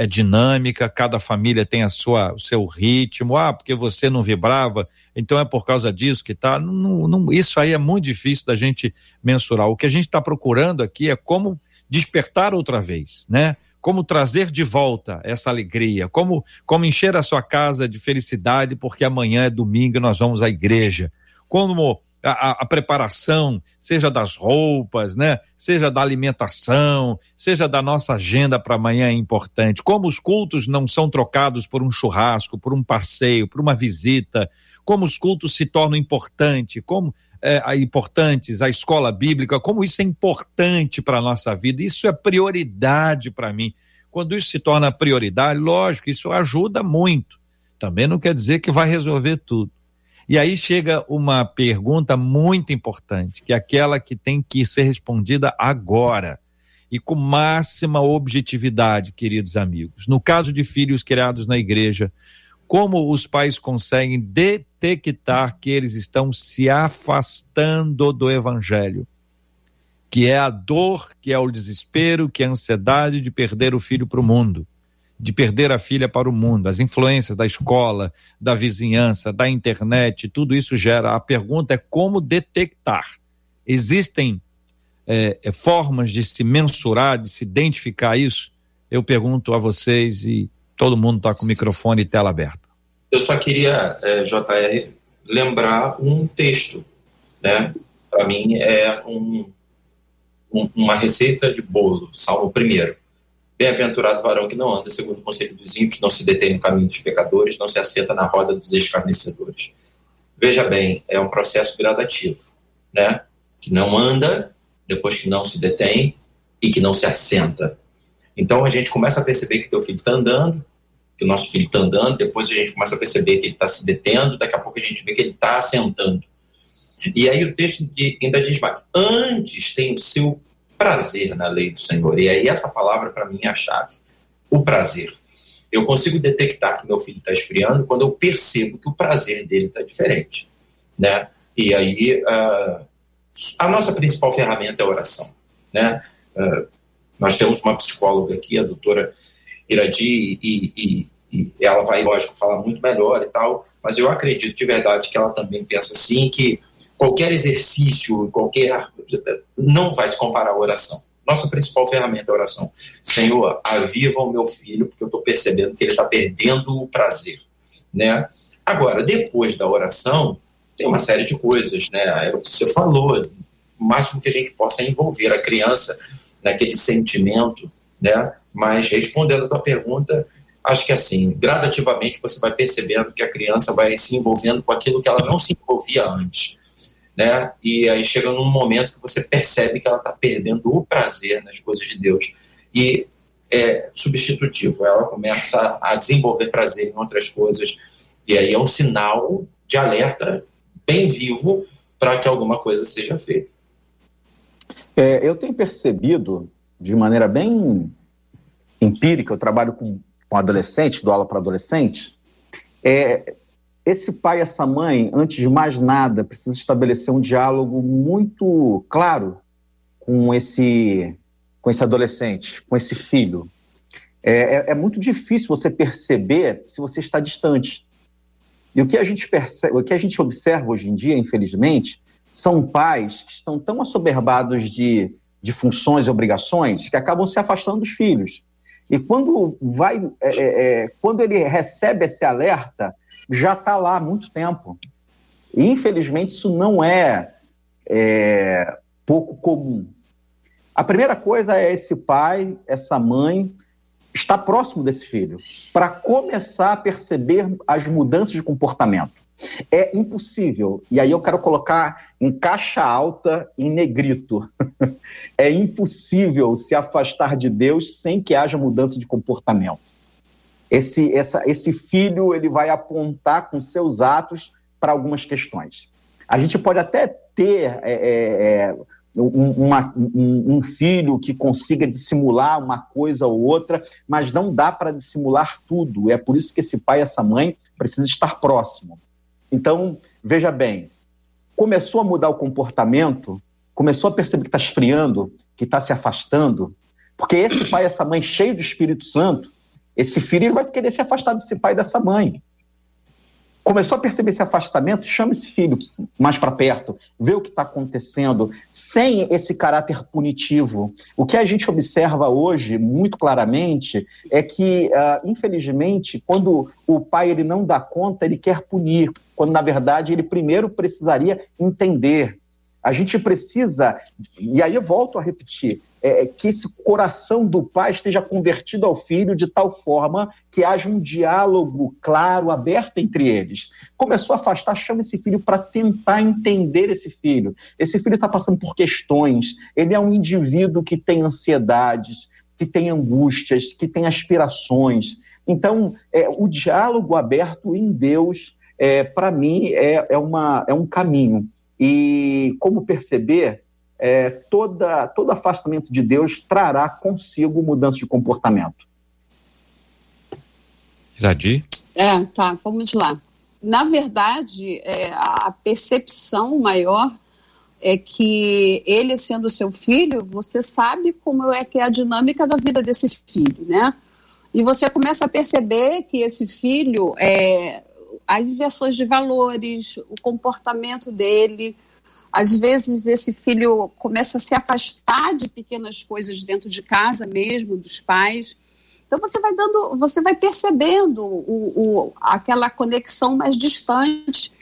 é dinâmica, cada família tem a sua, o seu ritmo. Ah, porque você não vibrava, então é por causa disso que tá. Não, não, isso aí é muito difícil da gente mensurar. O que a gente está procurando aqui é como despertar outra vez, né? Como trazer de volta essa alegria, como, como encher a sua casa de felicidade, porque amanhã é domingo e nós vamos à igreja. Como a, a, preparação, seja das roupas, né? Seja da alimentação, seja da nossa agenda para amanhã é importante. Como os cultos não são trocados por um churrasco, por um passeio, por uma visita, como os cultos se tornam importantes, como é, importantes, a escola bíblica, como isso é importante para a nossa vida. Isso é prioridade para mim. Quando isso se torna prioridade, lógico, isso ajuda muito. Também não quer dizer que vai resolver tudo e aí chega uma pergunta muito importante, que é aquela que tem que ser respondida agora e com máxima objetividade, queridos amigos. No caso de filhos criados na igreja, como os pais conseguem detectar que eles estão se afastando do evangelho, que é a dor, que é o desespero, que é a ansiedade de perder o filho para o mundo, de perder a filha para o mundo, as influências da escola, da vizinhança, da internet, tudo isso gera. A pergunta é como detectar. Existem é, é, formas de se mensurar, de se identificar isso? Eu pergunto a vocês e todo mundo está com o microfone e tela aberta. Eu só queria, é, JR, lembrar um texto, né? Para mim é um, um, uma receita de bolo, Salmo primeiro. Bem-aventurado varão que não anda segundo o conselho dos ímpios, não se detém no caminho dos pecadores, não se assenta na roda dos escarnecedores. Veja bem, é um processo gradativo, né? Que não anda, depois que não se detém e que não se assenta. Então a gente começa a perceber que teu filho está andando, que o nosso filho está andando, depois a gente começa a perceber que ele está se detendo, daqui a pouco a gente vê que ele está assentando. E aí o texto ainda diz mais: antes tem o seu prazer na lei do Senhor. E aí essa palavra para mim é a chave: o prazer. Eu consigo detectar que meu filho está esfriando quando eu percebo que o prazer dele está diferente, né? E aí uh, a nossa principal ferramenta é a oração, né? Uh, nós temos uma psicóloga aqui, a doutora Iradi, e, e, e, ela vai, lógico, falar muito melhor e tal, mas eu acredito de verdade que ela também pensa assim, que qualquer exercício, qualquer. não vai se comparar à oração. Nossa principal ferramenta é a oração. Senhor, aviva o meu filho, porque eu estou percebendo que ele está perdendo o prazer. Né? Agora, depois da oração, tem uma série de coisas, né? É o que você falou, o máximo que a gente possa envolver a criança naquele sentimento, né? Mas respondendo a tua pergunta, acho que assim, gradativamente você vai percebendo que a criança vai se envolvendo com aquilo que ela não se envolvia antes, né? E aí chega num momento que você percebe que ela está perdendo o prazer nas coisas de Deus e é substitutivo. Ela começa a desenvolver prazer em outras coisas e aí é um sinal de alerta bem vivo para que alguma coisa seja feita. É, eu tenho percebido, de maneira bem empírica, eu trabalho com, com adolescente, dou aula para adolescente, é, esse pai, essa mãe, antes de mais nada, precisa estabelecer um diálogo muito claro com esse, com esse adolescente, com esse filho. É, é, é muito difícil você perceber se você está distante. E o que a gente percebe, o que a gente observa hoje em dia, infelizmente, são pais que estão tão assoberbados de, de funções e obrigações que acabam se afastando dos filhos. E quando vai, é, é, é quando ele recebe esse alerta, já está lá há muito tempo. E, infelizmente, isso não é, é pouco comum. A primeira coisa é esse pai, essa mãe, estar próximo desse filho, para começar a perceber as mudanças de comportamento. É impossível, e aí eu quero colocar em caixa alta, em negrito. *laughs* é impossível se afastar de Deus sem que haja mudança de comportamento. Esse, essa, esse filho ele vai apontar com seus atos para algumas questões. A gente pode até ter é, é, é um, uma, um, um, filho que consiga dissimular uma coisa ou outra, mas não dá para dissimular tudo. É por isso que esse pai, essa mãe, precisa estar próximo. Então, veja bem, começou a mudar o comportamento, começou a perceber que está esfriando, que está se afastando, porque esse pai, essa mãe cheio do Espírito Santo, esse filho vai querer se afastar desse pai e dessa mãe começou a perceber esse afastamento, chama esse filho mais para perto, vê o que está acontecendo, sem esse caráter punitivo. O que a gente observa hoje, muito claramente, é que, uh, infelizmente, quando o pai ele não dá conta, ele quer punir, quando, na verdade, ele primeiro precisaria entender. A gente precisa, e aí eu volto a repetir, é, é, que esse coração do pai esteja convertido ao filho de tal forma que haja um diálogo claro, aberto entre eles. Começou a afastar, chama esse filho para tentar entender esse filho. Esse filho está passando por questões, ele é um indivíduo que tem ansiedades, que tem angústias, que tem aspirações. Então, é, o diálogo aberto em Deus, é, para mim, é, é, uma, é um caminho. E como perceber, é, toda, todo afastamento de Deus trará consigo mudança de comportamento. Iradi? É, tá, vamos lá. Na verdade, é, a percepção maior é que ele sendo seu filho, você sabe como é que é a dinâmica da vida desse filho, né? E você começa a perceber que esse filho, é, as inversões de valores, o comportamento dele, às vezes esse filho começa a se afastar de pequenas coisas dentro de casa mesmo, dos pais. Então você vai dando, você vai percebendo o, o, aquela conexão mais distante.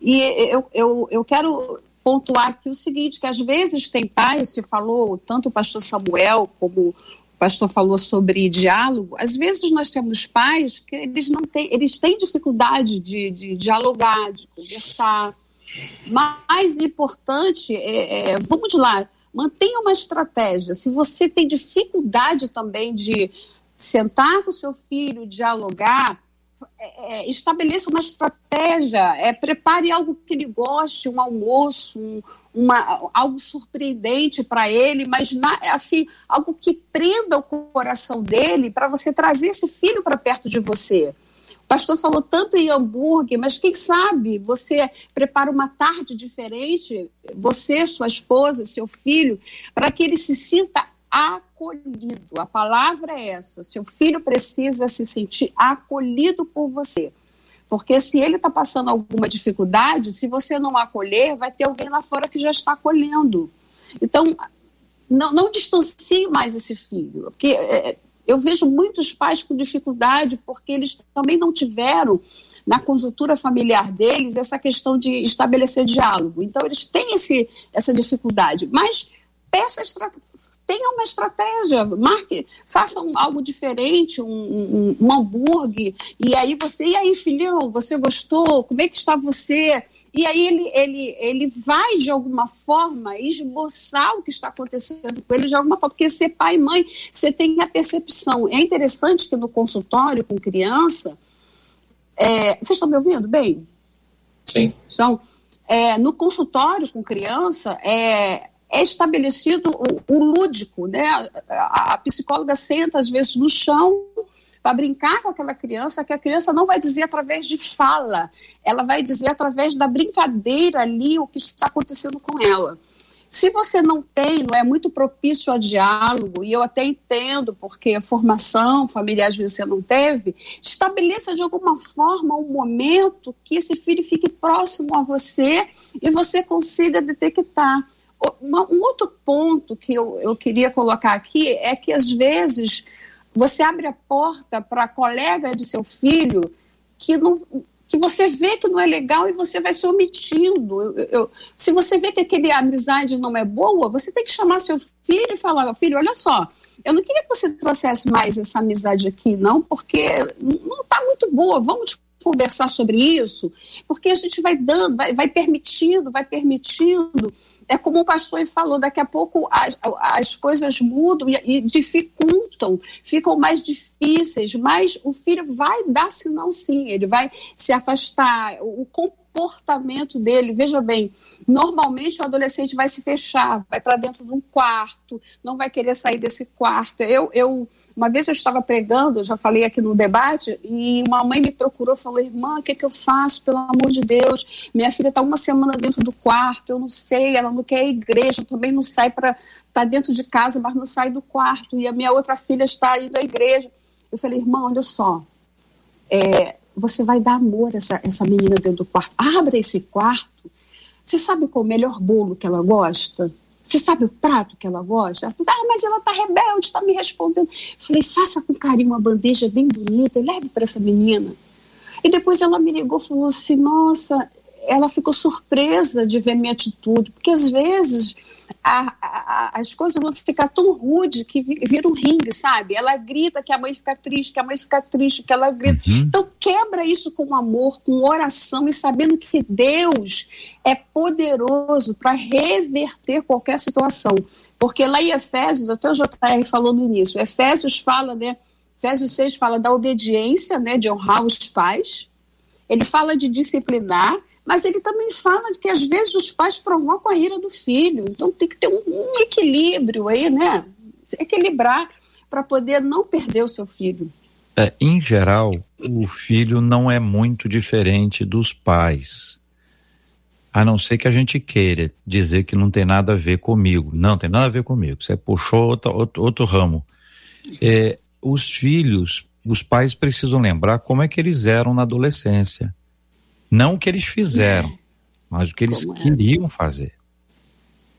E eu, eu, eu quero pontuar aqui o seguinte, que às vezes tem pais, se falou, tanto o pastor Samuel como pastor falou sobre diálogo, às vezes nós temos pais que eles não têm, eles têm dificuldade de, de dialogar, de conversar. Mais importante, é, é, vamos lá, mantenha uma estratégia. Se você tem dificuldade também de sentar com o seu filho, dialogar, é, é, estabeleça uma estratégia, é, prepare algo que ele goste, um almoço, um, uma, algo surpreendente para ele, mas na, assim, algo que prenda o coração dele para você trazer esse filho para perto de você. O pastor falou tanto em hambúrguer, mas quem sabe você prepara uma tarde diferente, você, sua esposa, seu filho, para que ele se sinta acolhido. A palavra é essa. Seu filho precisa se sentir acolhido por você. Porque se ele está passando alguma dificuldade, se você não acolher, vai ter alguém lá fora que já está acolhendo. Então, não, não distancie mais esse filho. Porque é, eu vejo muitos pais com dificuldade porque eles também não tiveram na conjuntura familiar deles essa questão de estabelecer diálogo. Então, eles têm esse, essa dificuldade. Mas peça tenha uma estratégia, marque, façam algo diferente, um, um, um, hambúrguer, e aí você, e aí filhão, você gostou? Como é que está você? E aí ele, ele, ele vai, de alguma forma, esboçar o que está acontecendo com ele de alguma forma, porque ser pai e mãe, você tem a percepção. É interessante que no consultório com criança, é, vocês estão me ouvindo bem? Sim. Então, é, no consultório com criança, é, é estabelecido o, o lúdico, né? A, a, psicóloga senta às vezes no chão para brincar com aquela criança, que a criança não vai dizer através de fala, ela vai dizer através da brincadeira ali o que está acontecendo com ela. Se você não tem, não é muito propício a diálogo, e eu até entendo, porque a formação familiar às vezes você não teve, estabeleça de alguma forma um momento que esse filho fique próximo a você e você consiga detectar um outro ponto que eu, eu queria colocar aqui é que, às vezes, você abre a porta para a colega de seu filho que, não, que você vê que não é legal e você vai se omitindo. Eu, eu, se você vê que aquele amizade não é boa, você tem que chamar seu filho e falar: filho, olha só, eu não queria que você trouxesse mais essa amizade aqui, não, porque não está muito boa. Vamos conversar sobre isso, porque a gente vai dando, vai, vai permitindo, vai permitindo é como o pastor falou, daqui a pouco as, as coisas mudam e, e, dificultam, ficam mais difíceis, mas o filho vai dar sinal sim, ele vai se afastar. O, o comportamento dele, veja bem, normalmente o adolescente vai se fechar, vai para dentro de um quarto, não vai querer sair desse quarto. Eu, eu uma vez eu estava pregando, já falei aqui no debate, e uma mãe me procurou, falou: "Irmã, o que, que eu faço? Pelo amor de Deus, minha filha está uma semana dentro do quarto, eu não sei, ela não quer igreja, também não sai para tá dentro de casa, mas não sai do quarto, e a minha outra filha está indo à igreja". Eu falei: "Irmã, olha só, é, você vai dar amor a essa, essa menina dentro do quarto. Abra esse quarto. Você sabe qual é o melhor bolo que ela gosta? Você sabe o prato que ela gosta? Ela falou, ah, mas ela tá rebelde, está me respondendo. Falei, faça com carinho uma bandeja bem bonita e leve para essa menina. E depois ela me ligou e falou assim: nossa, ela ficou surpresa de ver minha atitude, porque às vezes a, a, as coisas vão ficar tão rude que vira um ringue, sabe? Ela grita que a mãe fica triste, que a mãe fica triste, que ela grita. Uhum. Então quebra isso com amor, com oração e sabendo que Deus é poderoso para reverter qualquer situação. Porque lá em Efésios, até o JR falou no início, Efésios fala, né? Efésios 6 fala da obediência, né? De honrar os pais. Ele fala de disciplinar mas ele também fala de que às vezes os pais provocam a ira do filho. Então tem que ter um, um equilíbrio aí, né? Equilibrar para poder não perder o seu filho. É, em geral, o filho não é muito diferente dos pais. A não ser que a gente queira dizer que não tem nada a ver comigo. Não, tem nada a ver comigo. Você puxou outro, outro, outro ramo. É, os filhos, os pais precisam lembrar como é que eles eram na adolescência. Não o que eles fizeram, mas o que eles queriam fazer.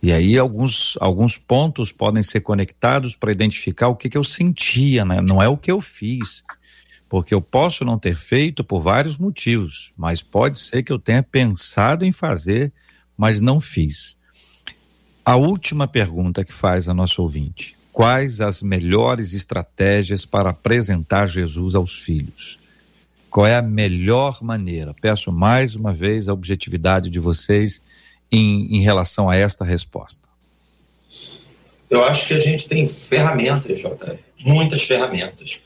E aí alguns, alguns pontos podem ser conectados para identificar o que, que eu sentia, né? Não é o que eu fiz. Porque eu posso não ter feito por vários motivos, mas pode ser que eu tenha pensado em fazer, mas não fiz. A última pergunta que faz a nossa ouvinte: quais as melhores estratégias para apresentar Jesus aos filhos? Qual é a melhor maneira? Peço mais uma vez a objetividade de vocês em, em relação a esta resposta? Eu acho que a gente tem ferramentas, JR, muitas ferramentas.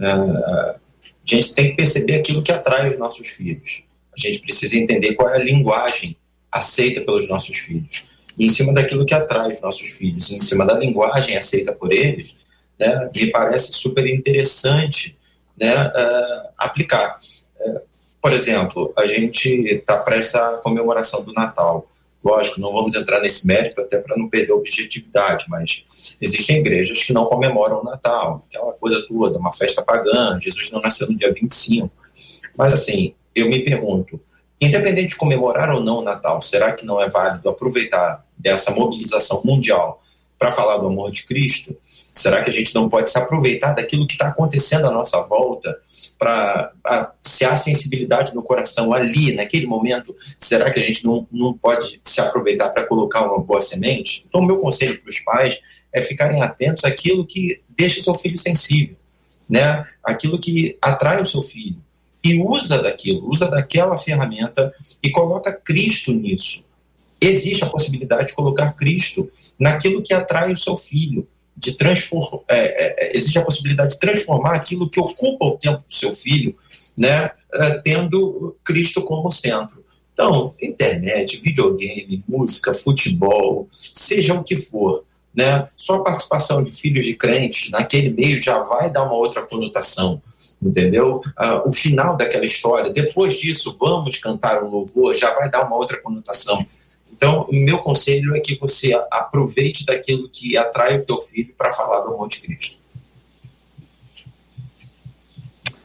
É, a gente tem que perceber aquilo que atrai os nossos filhos. A gente precisa entender qual é a linguagem aceita pelos nossos filhos. E em cima daquilo que atrai os nossos filhos, em cima da linguagem aceita por eles, né, me parece super interessante né, uh, aplicar. Uh, por exemplo, a gente está prestes à comemoração do Natal. Lógico, não vamos entrar nesse mérito até para não perder a objetividade, mas existem igrejas que não comemoram o Natal, aquela coisa toda, uma festa pagã, Jesus não nasceu no dia 25. Mas assim, eu me pergunto, independente de comemorar ou não o Natal, será que não é válido aproveitar dessa mobilização mundial para falar do amor de Cristo? Será que a gente não pode se aproveitar daquilo que está acontecendo à nossa volta para se há sensibilidade no coração ali, naquele momento, será que a gente não, não pode se aproveitar para colocar uma boa semente? Então, meu conselho para os pais é ficarem atentos àquilo que deixa seu filho sensível, né? aquilo que atrai o seu filho. E usa daquilo, usa daquela ferramenta e coloca Cristo nisso. Existe a possibilidade de colocar Cristo naquilo que atrai o seu filho de transformar, é, é, é, existe a possibilidade de transformar aquilo que ocupa o tempo do seu filho, né, é, tendo Cristo como centro. Então, internet, videogame, música, futebol, seja o que for, né, só a participação de filhos de crentes naquele meio já vai dar uma outra conotação, entendeu? Ah, o final daquela história, depois disso, vamos cantar um louvor, já vai dar uma outra conotação. Então, o meu conselho é que você aproveite daquilo que atrai o teu filho para falar do amor de Cristo.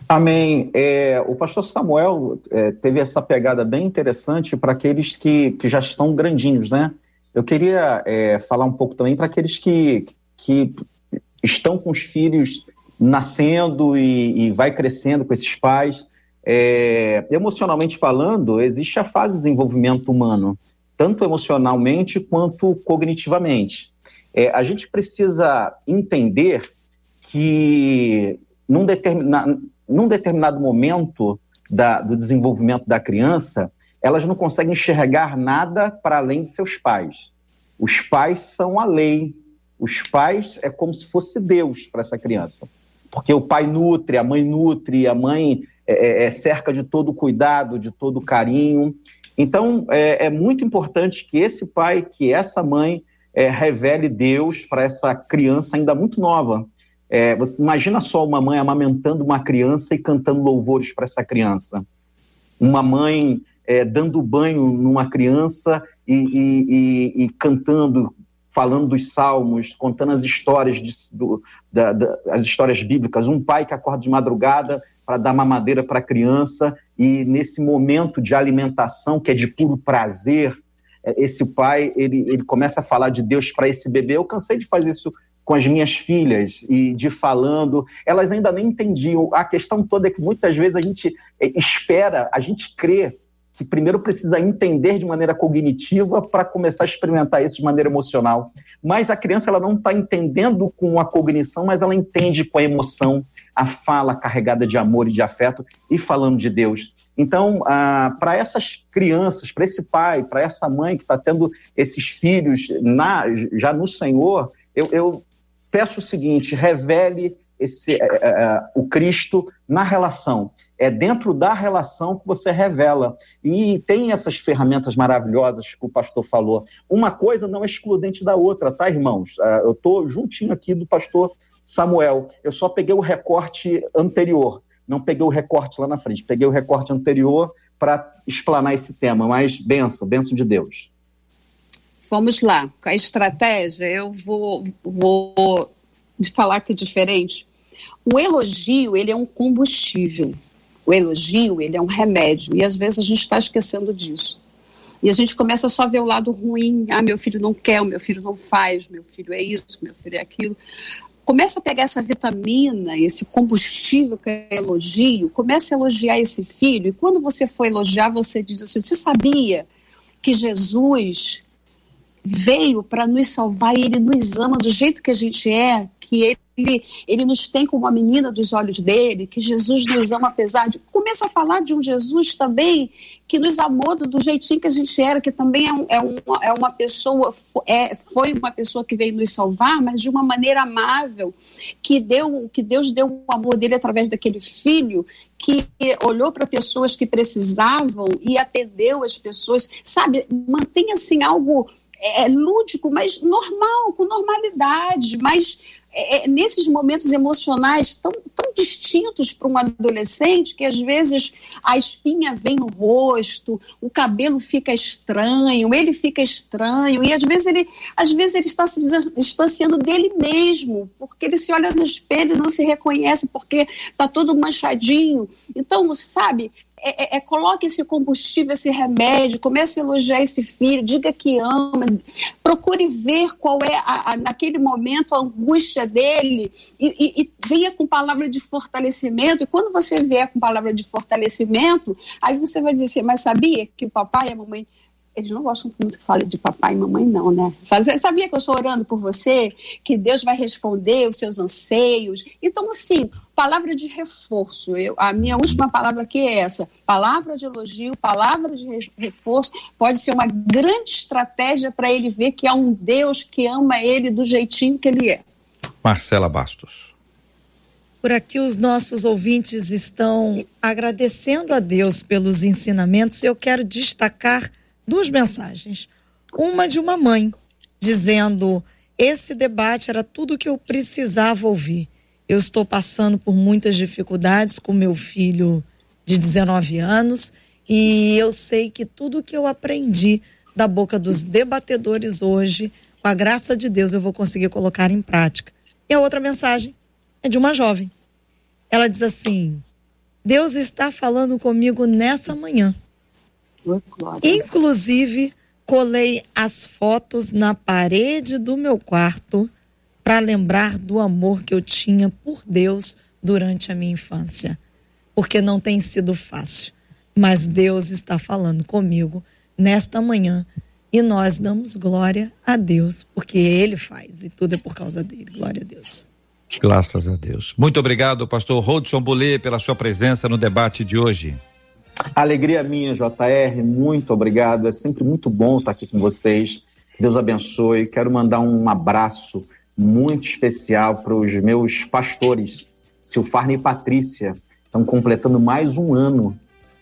Amém. É, o pastor Samuel é, teve essa pegada bem interessante para aqueles que, que já estão grandinhos, né? Eu queria é, falar um pouco também para aqueles que, que estão com os filhos nascendo e, e vai crescendo com esses pais. É, emocionalmente falando, existe a fase de desenvolvimento humano tanto emocionalmente quanto cognitivamente. É, a gente precisa entender que num, determina, num determinado momento da, do desenvolvimento da criança, elas não conseguem enxergar nada para além de seus pais. Os pais são a lei. Os pais é como se fosse Deus para essa criança. Porque o pai nutre, a mãe nutre, a mãe é, é, é cerca de todo cuidado, de todo carinho. Então, é, é muito importante que esse pai, que essa mãe, é, revele Deus para essa criança ainda muito nova. É, você imagina só uma mãe amamentando uma criança e cantando louvores para essa criança. Uma mãe é, dando banho numa criança e, e, e, e, cantando, falando dos salmos, contando as histórias, de, do, da, da, as histórias bíblicas. Um pai que acorda de madrugada para dar mamadeira para a criança e nesse momento de alimentação que é de puro prazer, é, esse pai ele, ele começa a falar de Deus para esse bebê. Eu cansei de fazer isso com as minhas filhas e de falando, elas ainda nem entendiam. A questão toda é que muitas vezes a gente é, espera, a gente crê que primeiro precisa entender de maneira cognitiva para começar a experimentar isso de maneira emocional. Mas a criança ela não está entendendo com a cognição, mas ela entende com a emoção, a fala carregada de amor e de afeto e falando de Deus. Então, ah, para essas crianças, para esse pai, para essa mãe que está tendo esses filhos na, já no Senhor, eu, eu peço o seguinte: revele esse, é, é, é, o Cristo na relação. É dentro da relação que você revela. E tem essas ferramentas maravilhosas que o pastor falou. Uma coisa não é excludente da outra, tá, irmãos? Ah, eu estou juntinho aqui do pastor Samuel. Eu só peguei o recorte anterior, não peguei o recorte lá na frente, peguei o recorte anterior para explanar esse tema, mas benção, benção de Deus. Vamos lá, a estratégia, eu vou, vou falar que é diferente. O elogio, ele é um combustível. O elogio, ele é um remédio. E às vezes a gente está esquecendo disso. E a gente começa só a ver o lado ruim. Ah, meu filho não quer, meu filho não faz, meu filho é isso, meu filho é aquilo. Começa a pegar essa vitamina, esse combustível que é elogio, começa a elogiar esse filho. E quando você for elogiar, você diz assim: Você sabia que Jesus veio para nos salvar e ele nos ama do jeito que a gente é? Que ele ele, ele nos tem como a menina dos olhos dele, que Jesus nos ama apesar de. Começa a falar de um Jesus também que nos amou do, jeitinho que a gente era, que também é, um, é, uma, é uma pessoa, é, foi uma pessoa que veio nos salvar, mas de uma maneira amável, que, deu, que Deus deu o amor dele através daquele filho que olhou para pessoas que precisavam e atendeu as pessoas, sabe? Mantém assim algo é, é lúdico, mas normal, com normalidade, mas é, é, nesses momentos emocionais tão, tão distintos para um adolescente que às vezes a espinha vem no rosto, o cabelo fica estranho, ele fica estranho e às vezes ele, às vezes ele está se distanciando dele mesmo, porque ele se olha no espelho e não se reconhece porque está todo manchadinho. Então, sabe, é, é, é, coloque esse combustível, esse remédio, comece a elogiar esse filho, diga que ama, procure ver qual é, a, a, naquele momento, a angústia dele e, e, e, venha com palavra de fortalecimento. E quando você vier com palavra de fortalecimento, aí você vai dizer assim, mas sabia que o papai e a mamãe eles não gostam muito que fale de papai e mamãe, não, né? Fala, sabia que eu estou orando por você? Que Deus vai responder os seus anseios? Então, assim, palavra de reforço. Eu, a minha última palavra aqui é essa: palavra de elogio, palavra de reforço pode ser uma grande estratégia para ele ver que há um Deus que ama ele do jeitinho que ele é. Marcela Bastos. Por aqui os nossos ouvintes estão agradecendo a Deus pelos ensinamentos. Eu quero destacar duas mensagens. Uma de uma mãe, dizendo: esse debate era tudo o que eu precisava ouvir. Eu estou passando por muitas dificuldades com meu filho de 19 anos e eu sei que tudo que eu aprendi da boca dos debatedores hoje, com a graça de Deus, eu vou conseguir colocar em prática. E a outra mensagem é de uma jovem. Ela diz assim: Deus está falando comigo nessa manhã. Inclusive, colei as fotos na parede do meu quarto para lembrar do amor que eu tinha por Deus durante a minha infância. Porque não tem sido fácil. Mas Deus está falando comigo nesta manhã e nós damos glória a Deus, porque Ele faz e tudo é por causa dele. Glória a Deus. Graças a Deus. Muito obrigado, pastor Rodson Bolê, pela sua presença no debate de hoje. Alegria minha, JR, muito obrigado. É sempre muito bom estar aqui com vocês. Deus abençoe. Quero mandar um abraço muito especial para os meus pastores, Silfarne e Patrícia. Estão completando mais um ano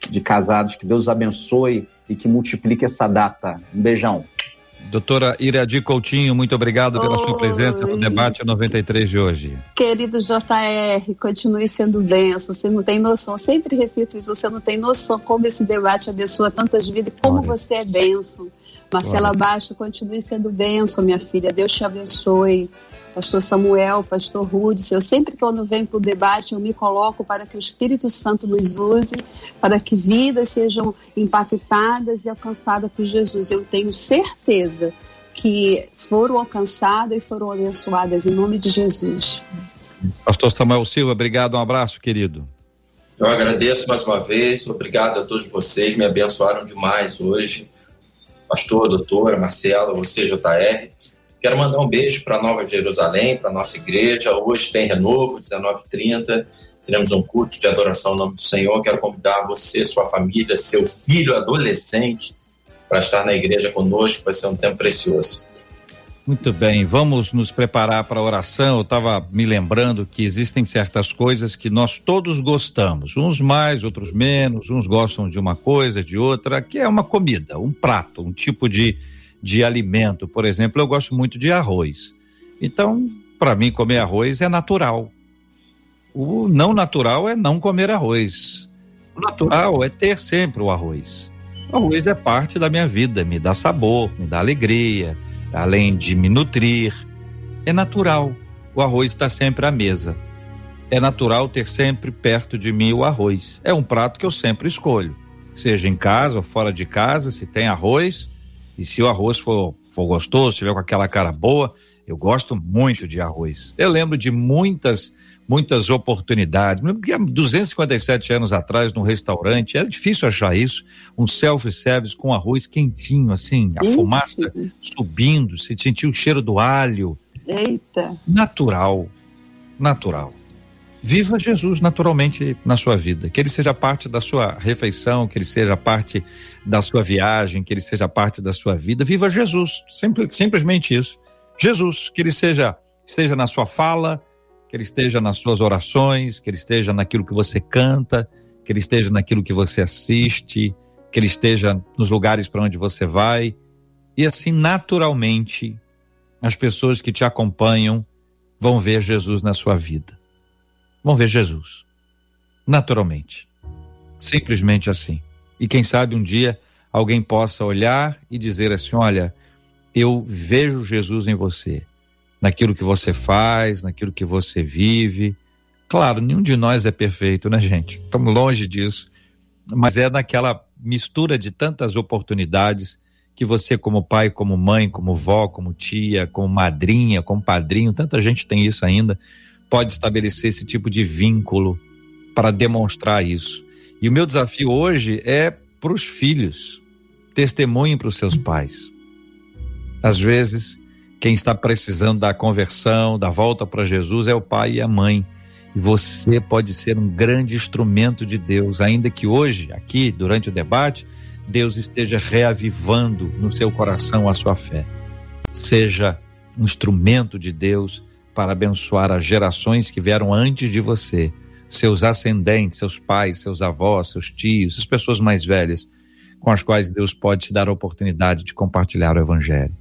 de casados. Que Deus abençoe e que multiplique essa data. Um beijão. Doutora Iradi Coutinho, muito obrigado pela Oi. sua presença no debate 93 de hoje. Querido JR, continue sendo benção. Você não tem noção, sempre repito isso, você não tem noção como esse debate abençoa tantas vidas e como Glória. você é benção. Marcela. Baixo, continue sendo benção, minha filha. Deus te abençoe pastor Samuel, pastor Rudes, eu sempre que eu venho para o debate, eu me coloco para que o Espírito Santo nos use, para que vidas sejam impactadas e alcançadas por Jesus. Eu tenho certeza que foram alcançadas e foram abençoadas em nome de Jesus. Pastor Samuel Silva, obrigado, um abraço, querido. Eu agradeço mais uma vez, obrigado a todos vocês, me abençoaram demais hoje. Pastor, doutora, Marcela, você, JR. Quero mandar um beijo para Nova Jerusalém, para nossa igreja. Hoje tem renovo, 19h30. Teremos um culto de adoração ao nome do Senhor. Quero convidar você, sua família, seu filho adolescente para estar na igreja conosco. Vai ser um tempo precioso. Muito bem, vamos nos preparar para a oração. Eu estava me lembrando que existem certas coisas que nós todos gostamos, uns mais, outros menos, uns gostam de uma coisa, de outra, que é uma comida, um prato, um tipo de, de alimento. Por exemplo, eu gosto muito de arroz. Então, para mim comer arroz é natural. O não natural é não comer arroz. O natural é ter sempre o arroz. O arroz é parte da minha vida, me dá sabor, me dá alegria, além de me nutrir. É natural. O arroz está sempre à mesa. É natural ter sempre perto de mim o arroz. É um prato que eu sempre escolho. Seja em casa ou fora de casa, se tem arroz, e se o arroz for, for gostoso, tiver com aquela cara boa, eu gosto muito de arroz. Eu lembro de muitas, muitas oportunidades. Lembro 257 anos atrás, num restaurante, era difícil achar isso. Um self-service com arroz quentinho, assim, a isso. fumaça subindo, se sentiu o cheiro do alho. Eita! Natural. Natural. Viva Jesus naturalmente na sua vida, que ele seja parte da sua refeição, que ele seja parte da sua viagem, que ele seja parte da sua vida. Viva Jesus, simples, simplesmente isso. Jesus, que ele seja esteja na sua fala, que ele esteja nas suas orações, que ele esteja naquilo que você canta, que ele esteja naquilo que você assiste, que ele esteja nos lugares para onde você vai. E assim, naturalmente, as pessoas que te acompanham vão ver Jesus na sua vida vão ver Jesus. Naturalmente. Simplesmente assim. E quem sabe um dia alguém possa olhar e dizer assim: olha, eu vejo Jesus em você, naquilo que você faz, naquilo que você vive. Claro, nenhum de nós é perfeito, né, gente? Estamos longe disso. Mas é naquela mistura de tantas oportunidades que você, como pai, como mãe, como vó, como tia, como madrinha, como padrinho, tanta gente tem isso ainda pode estabelecer esse tipo de vínculo para demonstrar isso. E o meu desafio hoje é para os filhos, testemunhem para os seus pais. Às vezes, quem está precisando da conversão, da volta para Jesus, é o pai e a mãe. E você pode ser um grande instrumento de Deus, ainda que hoje, aqui, durante o debate, Deus esteja reavivando no seu coração a sua fé. Seja um instrumento de Deus para abençoar as gerações que vieram antes de você, seus ascendentes, seus pais, seus avós, seus tios, as pessoas mais velhas, com as quais Deus pode te dar a oportunidade de compartilhar o Evangelho.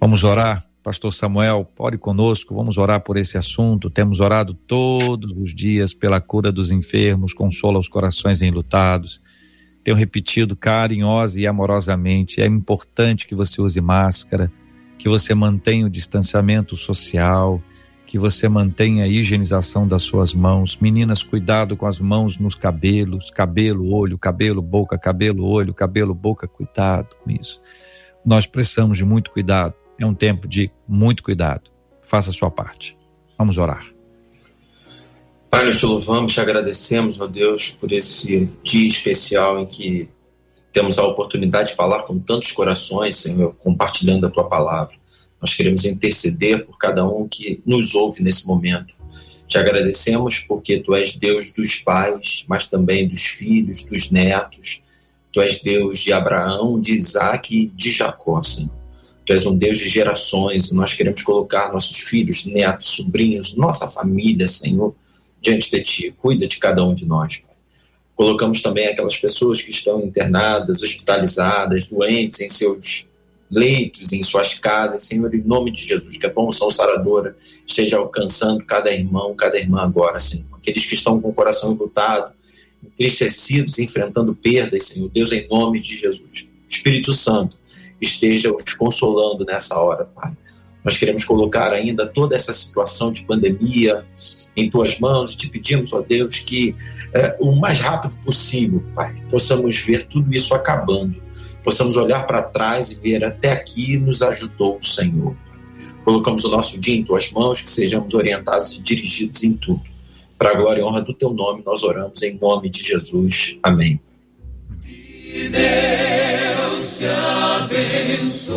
Vamos orar? Pastor Samuel, ore conosco, vamos orar por esse assunto. Temos orado todos os dias pela cura dos enfermos, consola os corações enlutados. Tenho repetido carinhosa e amorosamente: é importante que você use máscara que você mantenha o distanciamento social, que você mantenha a higienização das suas mãos. Meninas, cuidado com as mãos nos cabelos, cabelo, olho, cabelo, boca, cabelo, olho, cabelo, boca, cuidado com isso. Nós precisamos de muito cuidado. É um tempo de muito cuidado. Faça a sua parte. Vamos orar. Pai, nós te louvamos, te agradecemos, ó Deus, por esse dia especial em que temos a oportunidade de falar com tantos corações, Senhor, compartilhando a tua palavra. Nós queremos interceder por cada um que nos ouve nesse momento. Te agradecemos porque tu és Deus dos pais, mas também dos filhos, dos netos. Tu és Deus de Abraão, de Isaac e de Jacó, Senhor. Tu és um Deus de gerações e nós queremos colocar nossos filhos, netos, sobrinhos, nossa família, Senhor, diante de Ti. Cuida de cada um de nós. Colocamos também aquelas pessoas que estão internadas, hospitalizadas, doentes em seus leitos, em suas casas, Senhor, em nome de Jesus, que a tua unção saradora esteja alcançando cada irmão, cada irmã agora, Senhor. Aqueles que estão com o coração lutado, entristecidos, enfrentando perdas, Senhor, Deus, em nome de Jesus. Espírito Santo, esteja os consolando nessa hora, Pai. Nós queremos colocar ainda toda essa situação de pandemia, em tuas mãos e te pedimos, ó Deus, que é, o mais rápido possível, Pai, possamos ver tudo isso acabando, possamos olhar para trás e ver até aqui nos ajudou o Senhor. Colocamos o nosso dia em tuas mãos, que sejamos orientados e dirigidos em tudo. Para a glória e honra do teu nome, nós oramos em nome de Jesus. Amém. Que Deus te abençoe.